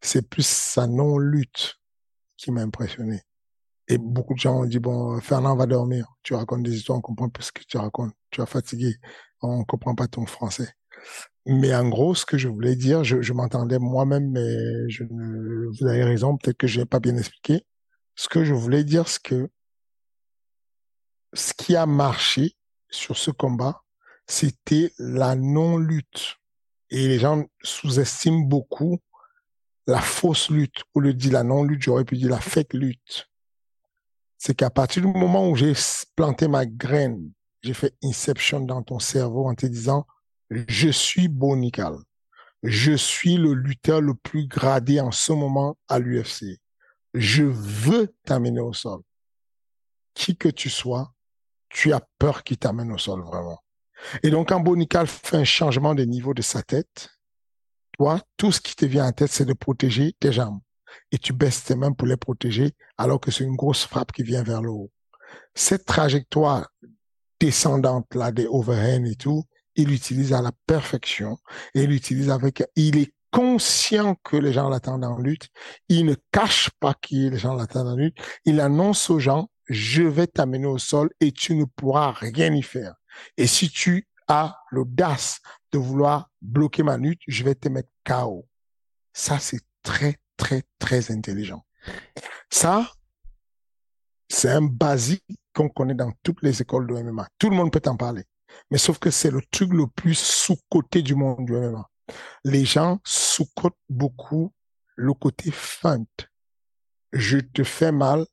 c'est plus sa non-lutte qui m'a impressionné. Et beaucoup de gens ont dit, bon, Fernand va dormir. Tu racontes des histoires, on comprend pas ce que tu racontes. Tu es fatigué. On comprend pas ton français. Mais en gros, ce que je voulais dire, je, m'entendais moi-même, mais je ne, vous avez raison, peut-être que je n'ai pas bien expliqué. Ce que je voulais dire, c'est que ce qui a marché sur ce combat, c'était la non-lutte. Et les gens sous-estiment beaucoup la fausse lutte. Au lieu de dire la non-lutte, j'aurais pu dire la fake lutte c'est qu'à partir du moment où j'ai planté ma graine, j'ai fait inception dans ton cerveau en te disant, je suis Bonical. Je suis le lutteur le plus gradé en ce moment à l'UFC. Je veux t'amener au sol. Qui que tu sois, tu as peur qu'il t'amène au sol vraiment. Et donc, quand Bonical fait un changement de niveau de sa tête, toi, tout ce qui te vient en tête, c'est de protéger tes jambes et tu baisses tes mains pour les protéger alors que c'est une grosse frappe qui vient vers le haut. Cette trajectoire descendante là des overhands et tout, il l'utilise à la perfection il l'utilise avec, il est conscient que les gens l'attendent en lutte. Il ne cache pas que les gens l'attendent en lutte. Il annonce aux gens, je vais t'amener au sol et tu ne pourras rien y faire. Et si tu as l'audace de vouloir bloquer ma lutte, je vais te mettre KO. Ça, c'est très, très, très intelligent. Ça, c'est un basique qu'on connaît dans toutes les écoles de MMA. Tout le monde peut en parler. Mais sauf que c'est le truc le plus sous-côté du monde du MMA. Les gens sous-cotent beaucoup le côté feinte. Je te fais mal,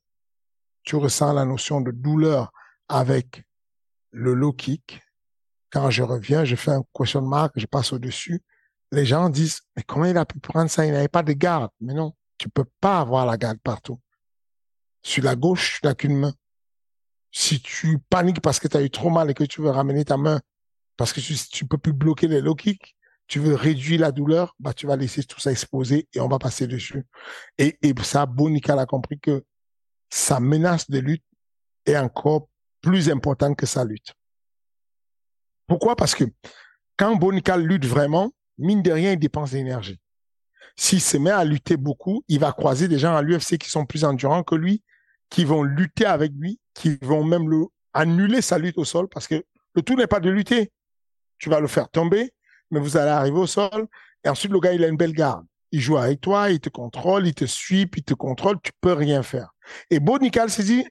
tu ressens la notion de douleur avec le low kick. Quand je reviens, je fais un question mark, je passe au-dessus les gens disent, mais comment il a pu prendre ça? Il n'avait pas de garde. Mais non, tu peux pas avoir la garde partout. Sur la gauche, tu n'as qu'une main. Si tu paniques parce que tu as eu trop mal et que tu veux ramener ta main parce que tu, tu peux plus bloquer les low kicks, tu veux réduire la douleur, bah, tu vas laisser tout ça exposer et on va passer dessus. Et, et ça, Bonical a compris que sa menace de lutte est encore plus importante que sa lutte. Pourquoi? Parce que quand Bonical lutte vraiment, mine de rien, il dépense d'énergie. S'il se met à lutter beaucoup, il va croiser des gens à l'UFC qui sont plus endurants que lui, qui vont lutter avec lui, qui vont même le annuler sa lutte au sol parce que le tout n'est pas de lutter. Tu vas le faire tomber, mais vous allez arriver au sol. Et ensuite, le gars, il a une belle garde. Il joue avec toi, il te contrôle, il te suit, puis il te contrôle, tu peux rien faire. Et Bonical s'est dit,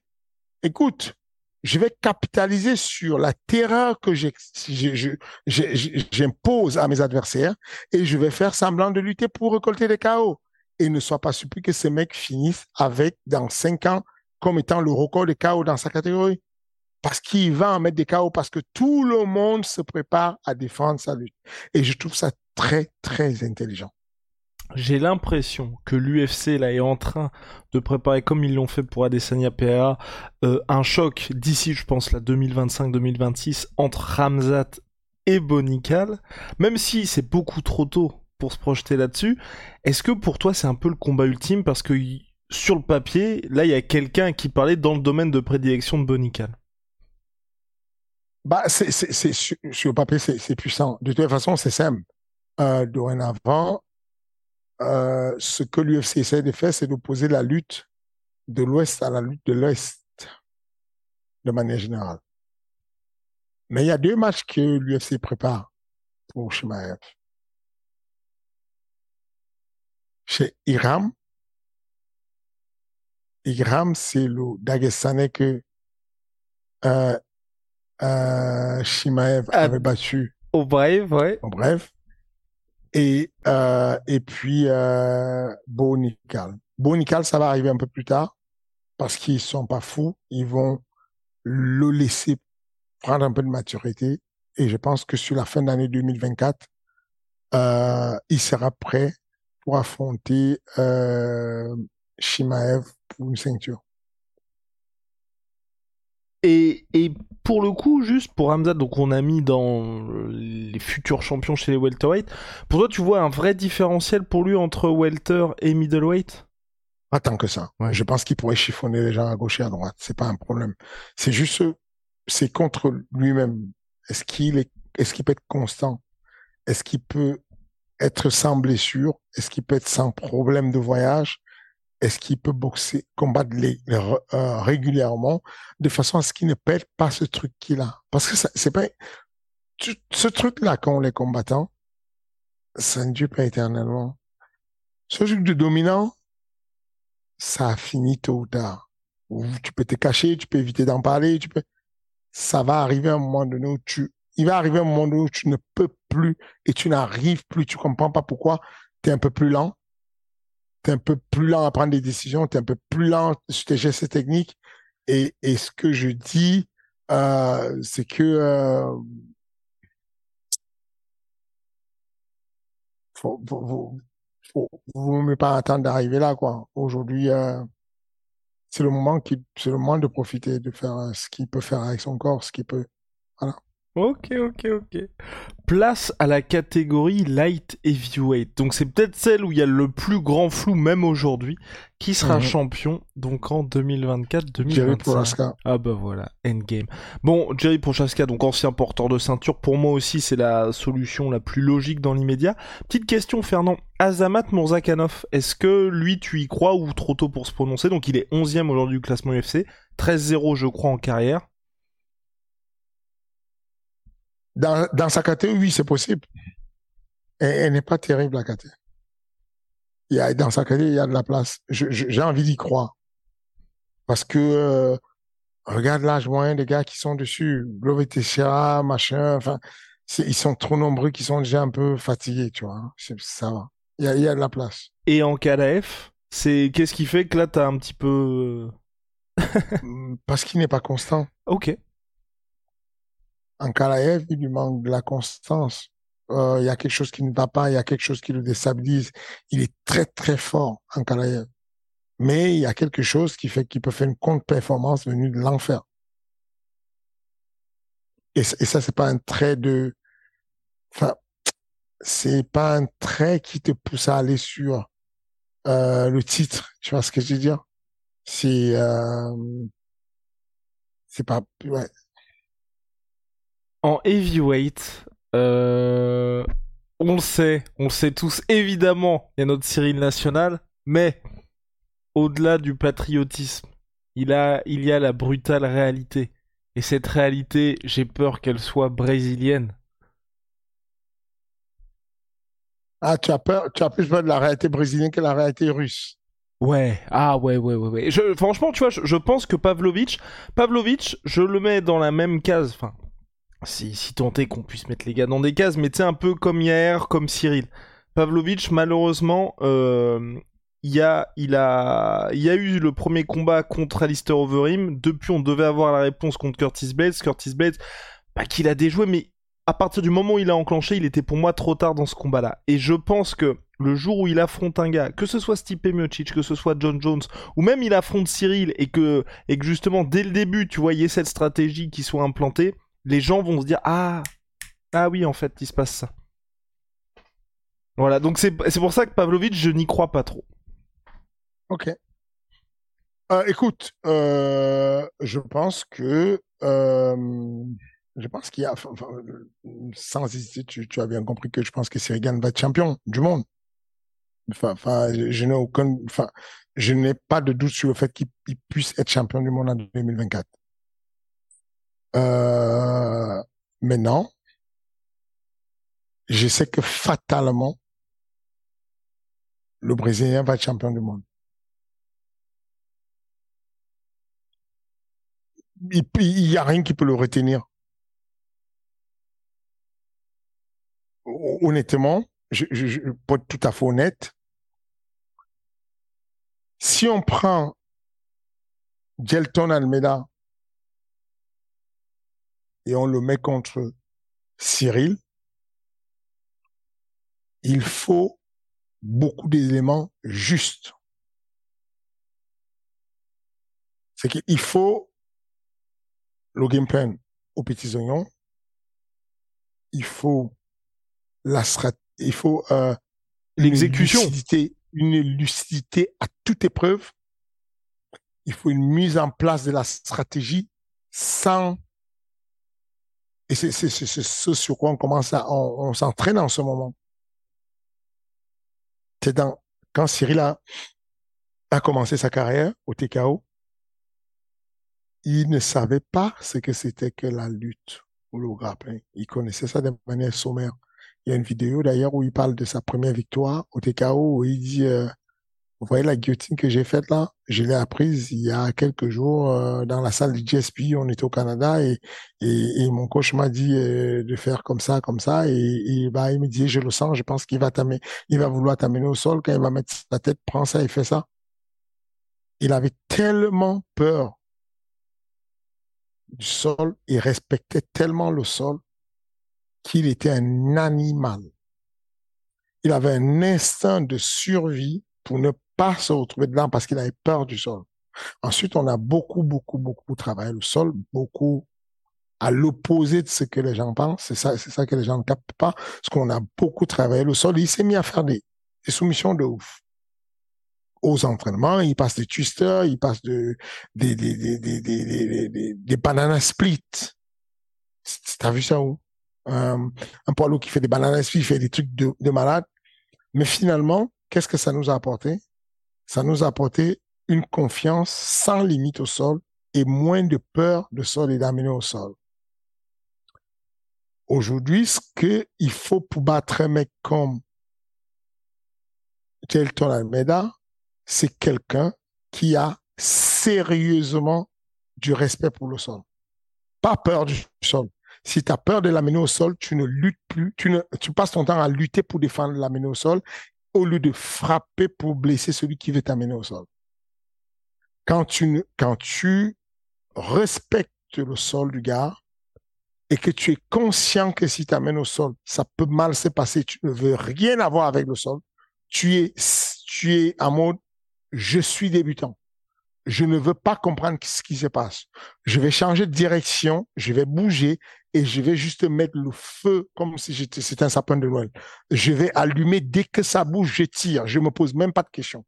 écoute, je vais capitaliser sur la terreur que j'impose à mes adversaires et je vais faire semblant de lutter pour récolter des chaos. Et ne sois pas surpris que ces mecs finissent avec, dans cinq ans, comme étant le record de chaos dans sa catégorie. Parce qu'il va en mettre des chaos, parce que tout le monde se prépare à défendre sa lutte. Et je trouve ça très, très intelligent j'ai l'impression que l'UFC là est en train de préparer comme ils l'ont fait pour Adesanya PA euh, un choc d'ici je pense la 2025-2026 entre Ramzat et Bonical même si c'est beaucoup trop tôt pour se projeter là-dessus est-ce que pour toi c'est un peu le combat ultime? Parce que sur le papier là il y a quelqu'un qui parlait dans le domaine de prédilection de Bonical bah sur le papier c'est puissant. De toute façon c'est simple. Euh, dorénavant euh, ce que l'UFC essaie de faire, c'est d'opposer la lutte de l'Ouest à la lutte de l'Ouest, de manière générale. Mais il y a deux matchs que l'UFC prépare pour Shimaev. Chez Iram, Iram, c'est le Dagestanais que euh, euh, Shimaev avait battu. Au bref, ouais. Au bref et, euh, et puis euh, Bonical. Bonical, ça va arriver un peu plus tard parce qu'ils sont pas fous. Ils vont le laisser prendre un peu de maturité. Et je pense que sur la fin d'année 2024, euh, il sera prêt pour affronter euh, Shimaev pour une ceinture. Et, et, pour le coup, juste pour Hamza, donc on a mis dans les futurs champions chez les welterweight. Pour toi, tu vois un vrai différentiel pour lui entre welter et middleweight? Pas tant que ça. Je pense qu'il pourrait chiffonner les gens à gauche et à droite. C'est pas un problème. C'est juste, c'est contre lui-même. Est-ce qu'il est, est-ce qu'il peut être constant? Est-ce qu'il peut être sans blessure? Est-ce qu'il peut être sans problème de voyage? Est-ce qu'il peut boxer, combattre les, euh, régulièrement de façon à ce qu'il ne perde pas ce truc qu'il a. Parce que c'est pas ce truc-là quand on est combattant, ça ne dure pas éternellement. Ce truc de dominant, ça finit tôt ou tard. Tu peux te cacher, tu peux éviter d'en parler, tu peux. Ça va arriver à un moment donné où tu, il va arriver un moment où tu ne peux plus et tu n'arrives plus, tu comprends pas pourquoi, tu es un peu plus lent tu es un peu plus lent à prendre des décisions, tu es un peu plus lent sur tes gestes techniques. Et, et ce que je dis, euh, c'est que euh, faut, faut, faut, faut, même pas attendre d'arriver là, quoi. Aujourd'hui, euh, c'est le moment qui, c'est le moment de profiter, de faire ce qu'il peut faire avec son corps, ce qu'il peut, voilà. Ok, ok, ok. Place à la catégorie light heavyweight. Donc c'est peut-être celle où il y a le plus grand flou même aujourd'hui. Qui sera mhm. champion donc en 2024-2025 Jerry Prochaska. Ah bah voilà, endgame. Bon, Jerry Prochaska, donc ancien porteur de ceinture, pour moi aussi c'est la solution la plus logique dans l'immédiat. Petite question Fernand, Azamat Mourzakanov, est-ce que lui tu y crois ou trop tôt pour se prononcer? Donc il est 11e aujourd'hui du classement UFC, 13-0 je crois en carrière. Dans, dans sa catégorie, oui, c'est possible. elle n'est pas terrible, la catégorie. Il y a, dans sa catégorie, il y a de la place. J'ai envie d'y croire. Parce que, euh, regarde l'âge moyen des gars qui sont dessus. Glovetechera, machin, enfin, ils sont trop nombreux qui sont déjà un peu fatigués, tu vois. Ça va. Il y a, il y a de la place. Et en KLF, c'est, qu'est-ce qui fait que là, t'as un petit peu... Euh, Parce qu'il n'est pas constant. Ok en Kalaev, il lui manque de la constance. Euh, il y a quelque chose qui ne va pas, il y a quelque chose qui le déstabilise. Il est très très fort en Kalaev. Mais il y a quelque chose qui fait qu'il peut faire une contre-performance venue de l'enfer. et, ça, c'est pas un trait de, enfin, c'est pas un trait qui te pousse à aller sur euh, le titre. Tu vois ce que je veux dire? C'est, euh, c'est pas, ouais. En heavyweight, euh, on le sait, on le sait tous. Évidemment, il y a notre Cyril national, mais au-delà du patriotisme, il, a, il y a la brutale réalité. Et cette réalité, j'ai peur qu'elle soit brésilienne. Ah, tu as peur, tu as plus peur de la réalité brésilienne que la réalité russe. Ouais, ah ouais, ouais, ouais, ouais. Je, franchement, tu vois, je, pense que Pavlovic, Pavlovic, je le mets dans la même case. Enfin, si, si tant est qu'on puisse mettre les gars dans des cases, mais tu sais, un peu comme hier, comme Cyril. Pavlovic, malheureusement, euh, il y a, y a eu le premier combat contre Alistair Overeem. Depuis, on devait avoir la réponse contre Curtis Blades. Curtis Blades, bah, qu'il a déjoué, mais à partir du moment où il a enclenché, il était pour moi trop tard dans ce combat-là. Et je pense que le jour où il affronte un gars, que ce soit Stipe Miocic, que ce soit John Jones, ou même il affronte Cyril, et que, et que justement, dès le début, tu voyais cette stratégie qui soit implantée, les gens vont se dire, ah, ah oui, en fait, il se passe ça. Voilà, donc c'est pour ça que Pavlovic, je n'y crois pas trop. Ok. Euh, écoute, euh, je pense que euh, je pense qu'il y a, sans hésiter, tu, as bien compris que je pense que Sirigan va être champion du monde. Enfin, enfin je, n'ai aucun, enfin, je n'ai pas de doute sur le fait qu'il puisse être champion du monde en 2024. Euh, maintenant, je sais que fatalement, le Brésilien va être champion du monde. il n'y a rien qui peut le retenir. Honnêtement, je, je, être tout à fait honnête, si on prend Gelton Almeida et on le met contre Cyril, il faut beaucoup d'éléments justes. C'est qu'il faut le game plan aux petits oignons. Il faut la il faut euh, l'exécution, une lucidité à toute épreuve. Il faut une mise en place de la stratégie sans et c'est ce sur quoi on commence à on, s'entraîne en ce moment. C'est dans quand Cyril a, a commencé sa carrière au TKO, il ne savait pas ce que c'était que la lutte ou le grappin. Il connaissait ça de manière sommaire. Il y a une vidéo d'ailleurs où il parle de sa première victoire au TKO où il dit euh, vous voyez la guillotine que j'ai faite là? Je l'ai apprise il y a quelques jours euh, dans la salle du GSP. On était au Canada et, et, mon coach m'a dit euh, de faire comme ça, comme ça. Et, et bah, il me dit je le sens, je pense qu'il va t'amener, il va vouloir t'amener au sol quand il va mettre sa tête, prends ça et fais ça. Il avait tellement peur du sol, il respectait tellement le sol qu'il était un animal. Il avait un instinct de survie pour ne pas se retrouver dedans parce qu'il avait peur du sol. Ensuite, on a beaucoup, beaucoup, beaucoup travaillé le sol, beaucoup à l'opposé de ce que les gens pensent. C'est ça, c'est ça que les gens ne captent pas. Parce qu'on a beaucoup travaillé le sol. Il s'est mis à faire des, des soumissions de ouf aux entraînements, il passe des twisters, il passe de, des, des, des, des, des, banana splits. T'as vu ça où? Un, un poids lourd qui fait des bananas splits, il fait des trucs de, de malade. Mais finalement, qu'est-ce que ça nous a apporté? Ça nous a apporté une confiance sans limite au sol et moins de peur de sol et d'amener au sol. Aujourd'hui, ce qu'il faut pour battre un mec comme Telton Almeida, c'est quelqu'un qui a sérieusement du respect pour le sol. Pas peur du sol. Si tu as peur de l'amener au sol, tu ne luttes plus, tu, passes ton temps à lutter pour défendre l'amener au sol au lieu de frapper pour blesser celui qui veut t'amener au sol. Quand tu, respectes le sol du gars et que tu es conscient que si tu amènes au sol, ça peut mal se passer, tu ne veux rien avoir avec le sol, tu es, tu es en mode je suis débutant. Je ne veux pas comprendre ce qui se passe. Je vais changer de direction, je vais bouger et je vais juste mettre le feu comme si c'était un sapin de Noël. Je vais allumer dès que ça bouge, je tire. Je me pose même pas de questions.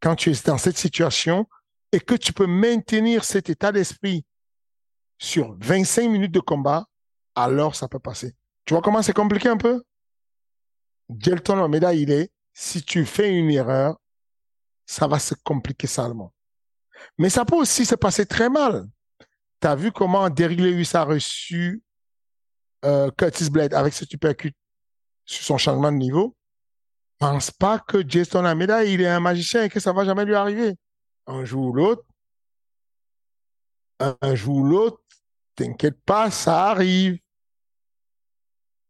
Quand tu es dans cette situation et que tu peux maintenir cet état d'esprit sur 25 minutes de combat, alors ça peut passer. Tu vois comment c'est compliqué un peu? Gelton Omeda, il est, si tu fais une erreur, ça va se compliquer salement. Mais ça peut aussi se passer très mal. Tu as vu comment Derrick Lewis a reçu euh, Curtis Blade avec ce uppercut sur son changement de niveau. Pense pas que Jason Ameda, il est un magicien et que ça va jamais lui arriver. Un jour ou l'autre, un jour ou l'autre, t'inquiète pas, ça arrive.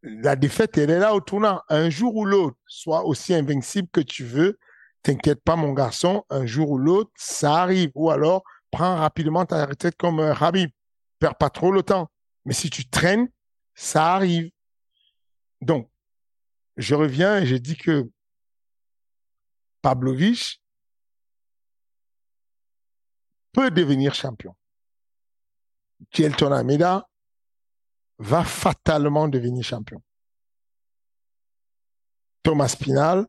La défaite, elle est là au tournant. Un jour ou l'autre, sois aussi invincible que tu veux, T'inquiète pas, mon garçon, un jour ou l'autre, ça arrive. Ou alors, prends rapidement ta retraite comme un Habib. Perds pas trop le temps. Mais si tu traînes, ça arrive. Donc, je reviens et je dis que Pavlovich peut devenir champion. Kielton Ameda va fatalement devenir champion. Thomas Pinal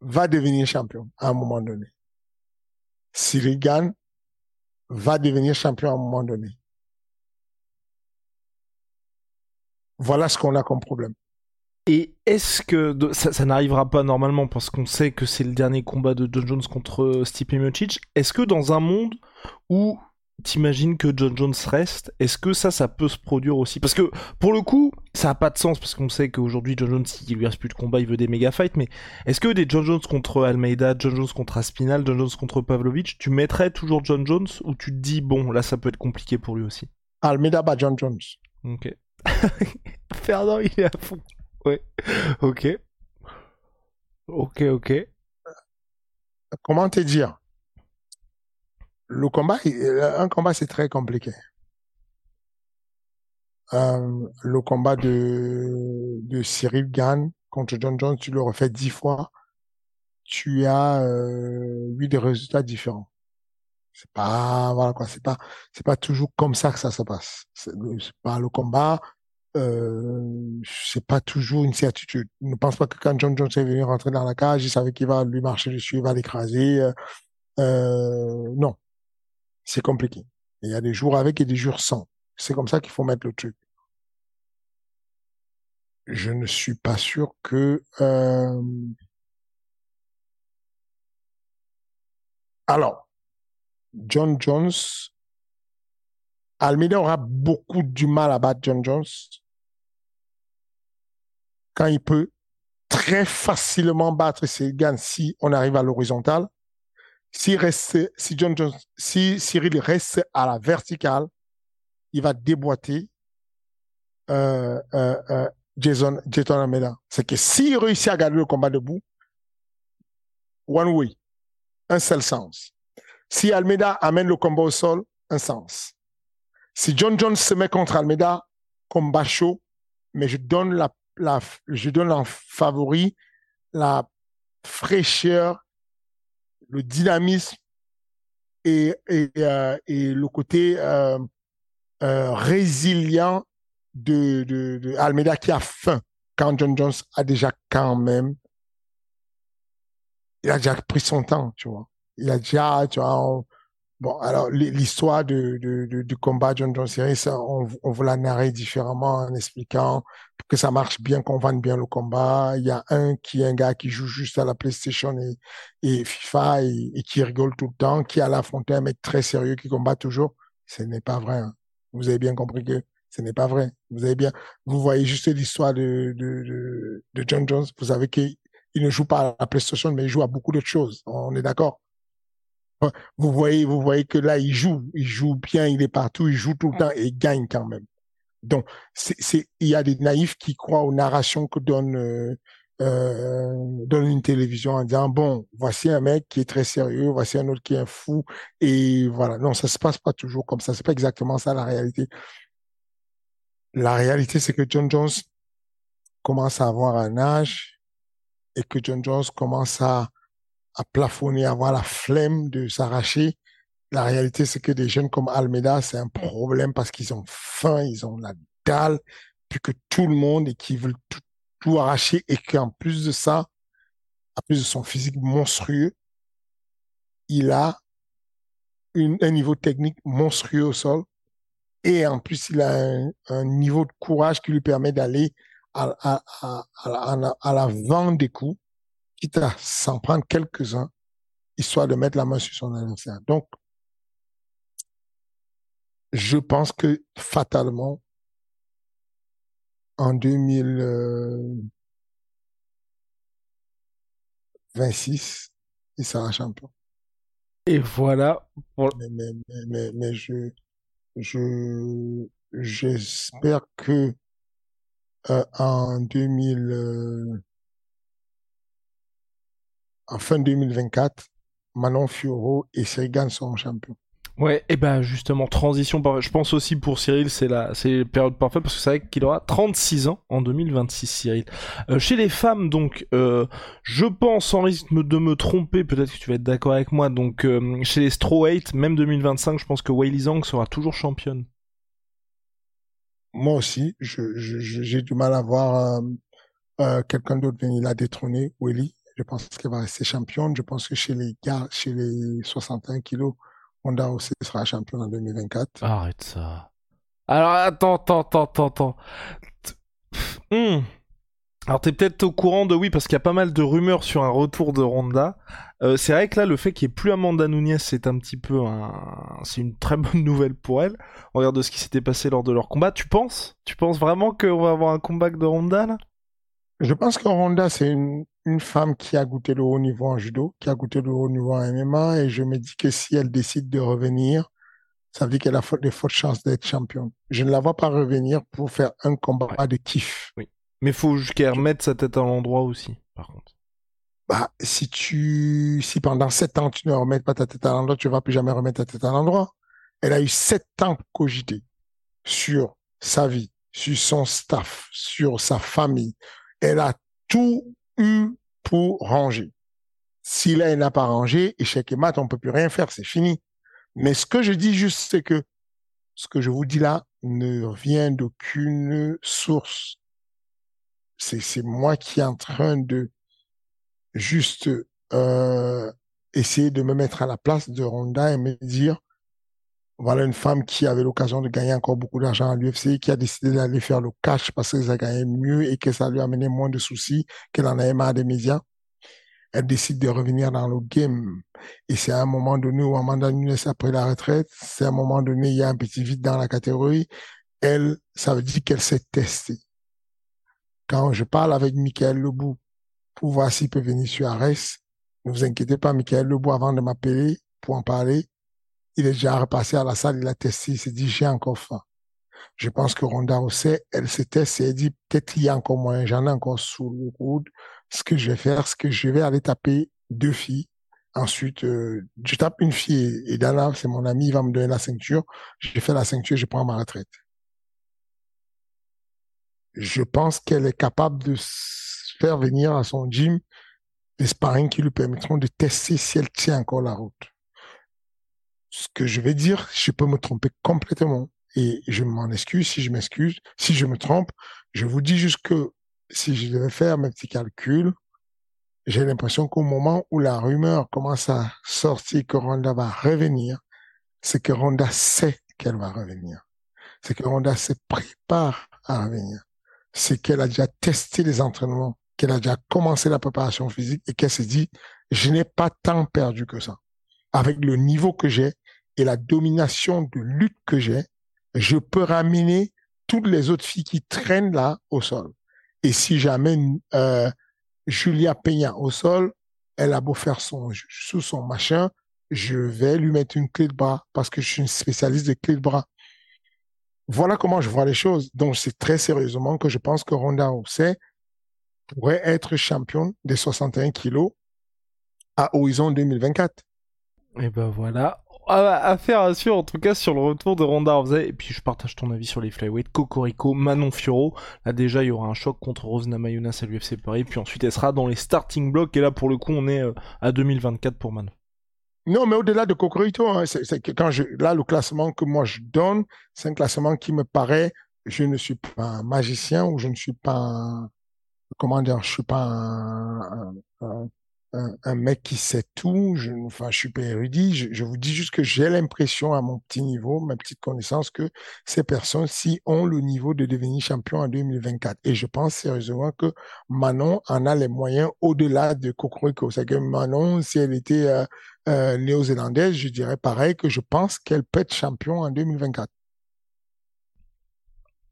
va devenir champion à un moment donné. Cyril va devenir champion à un moment donné. Voilà ce qu'on a comme problème. Et est-ce que ça, n'arrivera pas normalement parce qu'on sait que c'est le dernier combat de John Jones contre Stipe Miocic Est-ce que dans un monde où t'imagines que John Jones reste, est-ce que ça, ça peut se produire aussi? Parce que pour le coup, ça a pas de sens parce qu'on sait qu'aujourd'hui John Jones, il lui reste plus de combat, il veut des méga fights. Mais est-ce que des John Jones contre Almeida, John Jones contre Aspinal, John Jones contre Pavlovich, tu mettrais toujours John Jones ou tu te dis bon, là, ça peut être compliqué pour lui aussi? Almeida bat John Jones. Ok. Fernand, il est à fond. Ouais. Ok. Ok, ok. Comment te dire? Le combat, euh, un combat, c'est très compliqué. Euh, le combat de, de Cyril Gann contre John Jones, tu le refais dix fois, tu as euh, eu des résultats différents. C'est pas voilà quoi, c'est pas c'est pas toujours comme ça que ça se passe. C'est pas le combat, euh, c'est pas toujours une certitude. Ne pense pas que quand John Jones est venu rentrer dans la cage, il savait qu'il va lui marcher dessus, il va l'écraser. Euh, euh non, c'est compliqué. Il y a des jours avec et des jours sans. C'est comme ça qu'il faut mettre le truc. Je ne suis pas sûr que... Euh... Alors, John Jones, Almeida aura beaucoup du mal à battre John Jones quand il peut très facilement battre ses gants si on arrive à l'horizontale si, reste, si, John Jones, si Cyril reste à la verticale, il va déboîter euh, euh, euh, Jason, Jason Almeida. C'est que s'il réussit à garder le combat debout, one way, un seul sens. Si Almeida amène le combat au sol, un sens. Si John Jones se met contre Almeida, combat chaud, mais je donne la, je donne en favori la fraîcheur le dynamisme et, euh, le côté euh, euh, résilient de, Almeida qui a faim quand John Jones a déjà quand même il a déjà pris son temps, tu vois. Il a déjà, tu vois, Bon, alors l'histoire de, du combat John Jones Series, on, on vous l'a narré différemment en expliquant que ça marche bien, qu'on vende bien le combat. Il y a un qui est un gars qui joue juste à la PlayStation et, et FIFA et, qui rigole tout le temps, qui a l'affronté un mec très sérieux qui combat toujours. Ce n'est pas vrai. Hein. Vous avez bien compris que ce n'est pas vrai. Vous avez bien, vous voyez juste l'histoire de, de, de, John Jones. Vous savez qu'il ne joue pas à la PlayStation, mais il joue à beaucoup d'autres choses. On est d'accord? Vous voyez, vous voyez que là, il joue, il joue bien, il est partout, il joue tout le temps et il gagne quand même. Donc, c'est, il y a des naïfs qui croient aux narrations que donne, euh, euh, donne une télévision en disant bon, voici un mec qui est très sérieux, voici un autre qui est un fou et voilà. Non, ça se passe pas toujours comme ça. C'est pas exactement ça la réalité. La réalité, c'est que John Jones commence à avoir un âge et que John Jones commence à à plafonner, avoir la flemme de s'arracher. La réalité, c'est que des jeunes comme Almeida, c'est un problème parce qu'ils ont faim, ils ont la dalle, puis que tout le monde et qui veulent tout, arracher et qu'en plus de ça, en plus de son physique monstrueux, il a un niveau technique monstrueux au sol. Et en plus il a un, niveau de courage qui lui permet d'aller à, à, à, à, à l'avant des coups, quitte à s'en prendre quelques-uns, histoire de mettre la main sur son adversaire. Donc, je pense que fatalement, en 2026, il sera champion. Et voilà. Pour... Mais, mais, mais, mais, je, je, j'espère que euh, en 2000, euh, en fin 2024, Manon Fioro et Sergan seront champions. Ouais, et ben justement, transition, je pense aussi pour Cyril, c'est la, c'est la période parfaite parce que c'est vrai qu'il aura 36 ans en 2026, Cyril. Euh, chez les femmes, donc, euh, je pense, sans risque de me tromper, peut-être que tu vas être d'accord avec moi, donc, euh, chez les Strawweight, même 2025, je pense que Weili Zhang sera toujours championne. Moi aussi, je, je, j'ai du mal à voir quelqu'un d'autre venir la détrôner, Weili. Je pense qu'elle va rester championne. Je pense que chez les gars, chez les 61 kilos, Honda aussi sera champion en 2024. Arrête ça. Alors attends, attends, attends, attends. Mmh. Alors t'es peut-être au courant de oui parce qu'il y a pas mal de rumeurs sur un retour de Ronda. Euh, c'est vrai que là le fait qu'il n'y ait plus Amanda Nunes c'est un petit peu un, c'est une très bonne nouvelle pour elle. On regarde ce qui s'était passé lors de leur combat. Tu penses? Tu penses vraiment qu'on va avoir un comeback de Ronda là? Je pense que Ronda c'est une une femme qui a goûté le haut niveau en judo, qui a goûté le haut niveau en MMA, et je me dis que si elle décide de revenir, ça veut dire qu'elle a de fortes chances d'être championne. Je ne la vois pas revenir pour faire un combat Ouais. de kiff. Oui. Mais faut qu'elle remette sa tête à l'endroit aussi, par contre. Bah, si tu, si pendant sept ans tu ne remets pas ta tête à l'endroit, tu vas plus jamais remettre ta tête à l'endroit. Elle a eu sept ans pour cogiter sur sa vie, sur son staff, sur sa famille. Elle a tout eu pour ranger. Si là, elle n'a pas rangé, échec et mat, on peut plus rien faire, c'est fini. Mais ce que je dis juste, c'est que ce que je vous dis là ne vient d'aucune source. C'est, c'est moi qui est en train de juste euh, essayer de me mettre à la place de Ronda et me dire, voilà une femme qui avait l'occasion de gagner encore beaucoup d'argent à l'UFC, qui a décidé d'aller faire le cash parce qu'elle a gagné mieux et que ça lui a amené moins de soucis, qu'elle en avait marre des médias. Elle décide de revenir dans le game. Et c'est à un moment donné où Amanda Nunes a pris la retraite, c'est à un moment donné, il y a un petit vide dans la catégorie. Elle, ça veut dire qu'elle s'est testée. Quand je parle avec Michael Lebou pour voir s'il peut venir sur Arès, ne vous inquiétez pas, Michael Lebou, avant de m'appeler pour en parler, il est déjà repassé à la salle, il a testé, il s'est dit, j'ai encore faim. Je pense que Ronda Rousset, elle se teste et elle dit, peut-être il y a encore moyen, j'en ai encore sous le coude. Ce que je vais faire, c'est que je vais aller taper deux filles. Ensuite, euh, je tape une fille et Dana, c'est mon ami, il va me donner la ceinture. Je fais la ceinture, je prends ma retraite. Je pense qu'elle est capable de faire venir à son gym des sparring qui lui permettront de tester si elle tient encore la route ce que je vais dire, je peux me tromper complètement. Et je m'en excuse si je m'excuse. Si je me trompe, je vous dis juste que si je devais faire mes petits calculs, j'ai l'impression qu'au moment où la rumeur commence à sortir que Ronda va revenir, c'est que Ronda sait qu'elle va revenir. C'est que Ronda se prépare à revenir. C'est qu'elle a déjà testé les entraînements, qu'elle a déjà commencé la préparation physique et qu'elle se dit, je n'ai pas tant perdu que ça. Avec le niveau que j'ai et la domination de lutte que j'ai, je peux ramener toutes les autres filles qui traînent là au sol. Et si j'amène euh, Julia Peña au sol, elle a beau faire son sous son machin, je vais lui mettre une clé de bras parce que je suis une spécialiste de clé de bras. Voilà comment je vois les choses. Donc c'est très sérieusement que je pense que Ronda Rousey pourrait être championne des 61 kilos à horizon 2024. Et ben voilà. Ah, Affaire à suivre en tout cas sur le retour de Ronda Rousey. Et puis je partage ton avis sur les flyweight. Cocorico, Manon Fioro. Là déjà il y aura un choc contre Rose Namajunas à l'UFC Paris. Puis ensuite elle sera dans les starting blocks. Et là pour le coup on est euh, à 2024 pour Manon. Non, mais au-delà de Cocorico, hein, quand je, là, le classement que moi je donne, c'est un classement qui me paraît, je ne suis pas un magicien ou je ne suis pas comment dire, je suis pas un, mec qui sait tout, je, enfin, suis pas érudit, je, vous dis juste que j'ai l'impression à mon petit niveau, ma petite connaissance, que ces personnes-ci ont le niveau de devenir champion en 2024. Et je pense sérieusement que Manon en a les moyens au-delà de Cocorico. C'est que Manon, si elle était euh, euh, néo-zélandaise, je dirais pareil que je pense qu'elle peut être champion en 2024.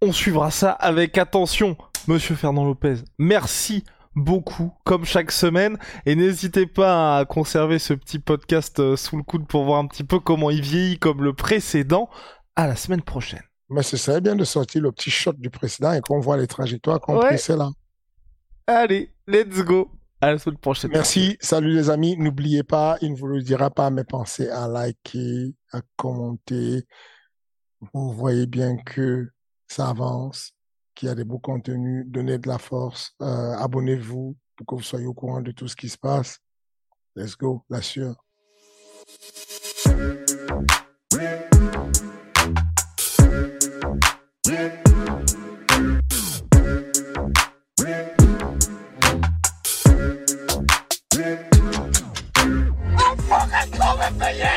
On suivra ça avec attention, Monsieur Fernand Lopez. Merci beaucoup, comme chaque semaine. Et n'hésitez pas à conserver ce petit podcast euh, sous le coude pour voir un petit peu comment il vieillit comme le précédent. À la semaine prochaine. Mais ce serait bien de sortir le petit shot du précédent et qu'on voit les trajectoires qu'on ouais. là. Allez, let's go. À la semaine prochaine. Merci. Salut les amis. N'oubliez pas, il ne vous le dira pas, mais pensez à liker, à commenter. Vous voyez bien que ça avance qu'il y a des beaux contenus, donnez de la force, euh, abonnez-vous pour que vous soyez au courant de tout ce qui se passe. Let's go, la sueur. I'm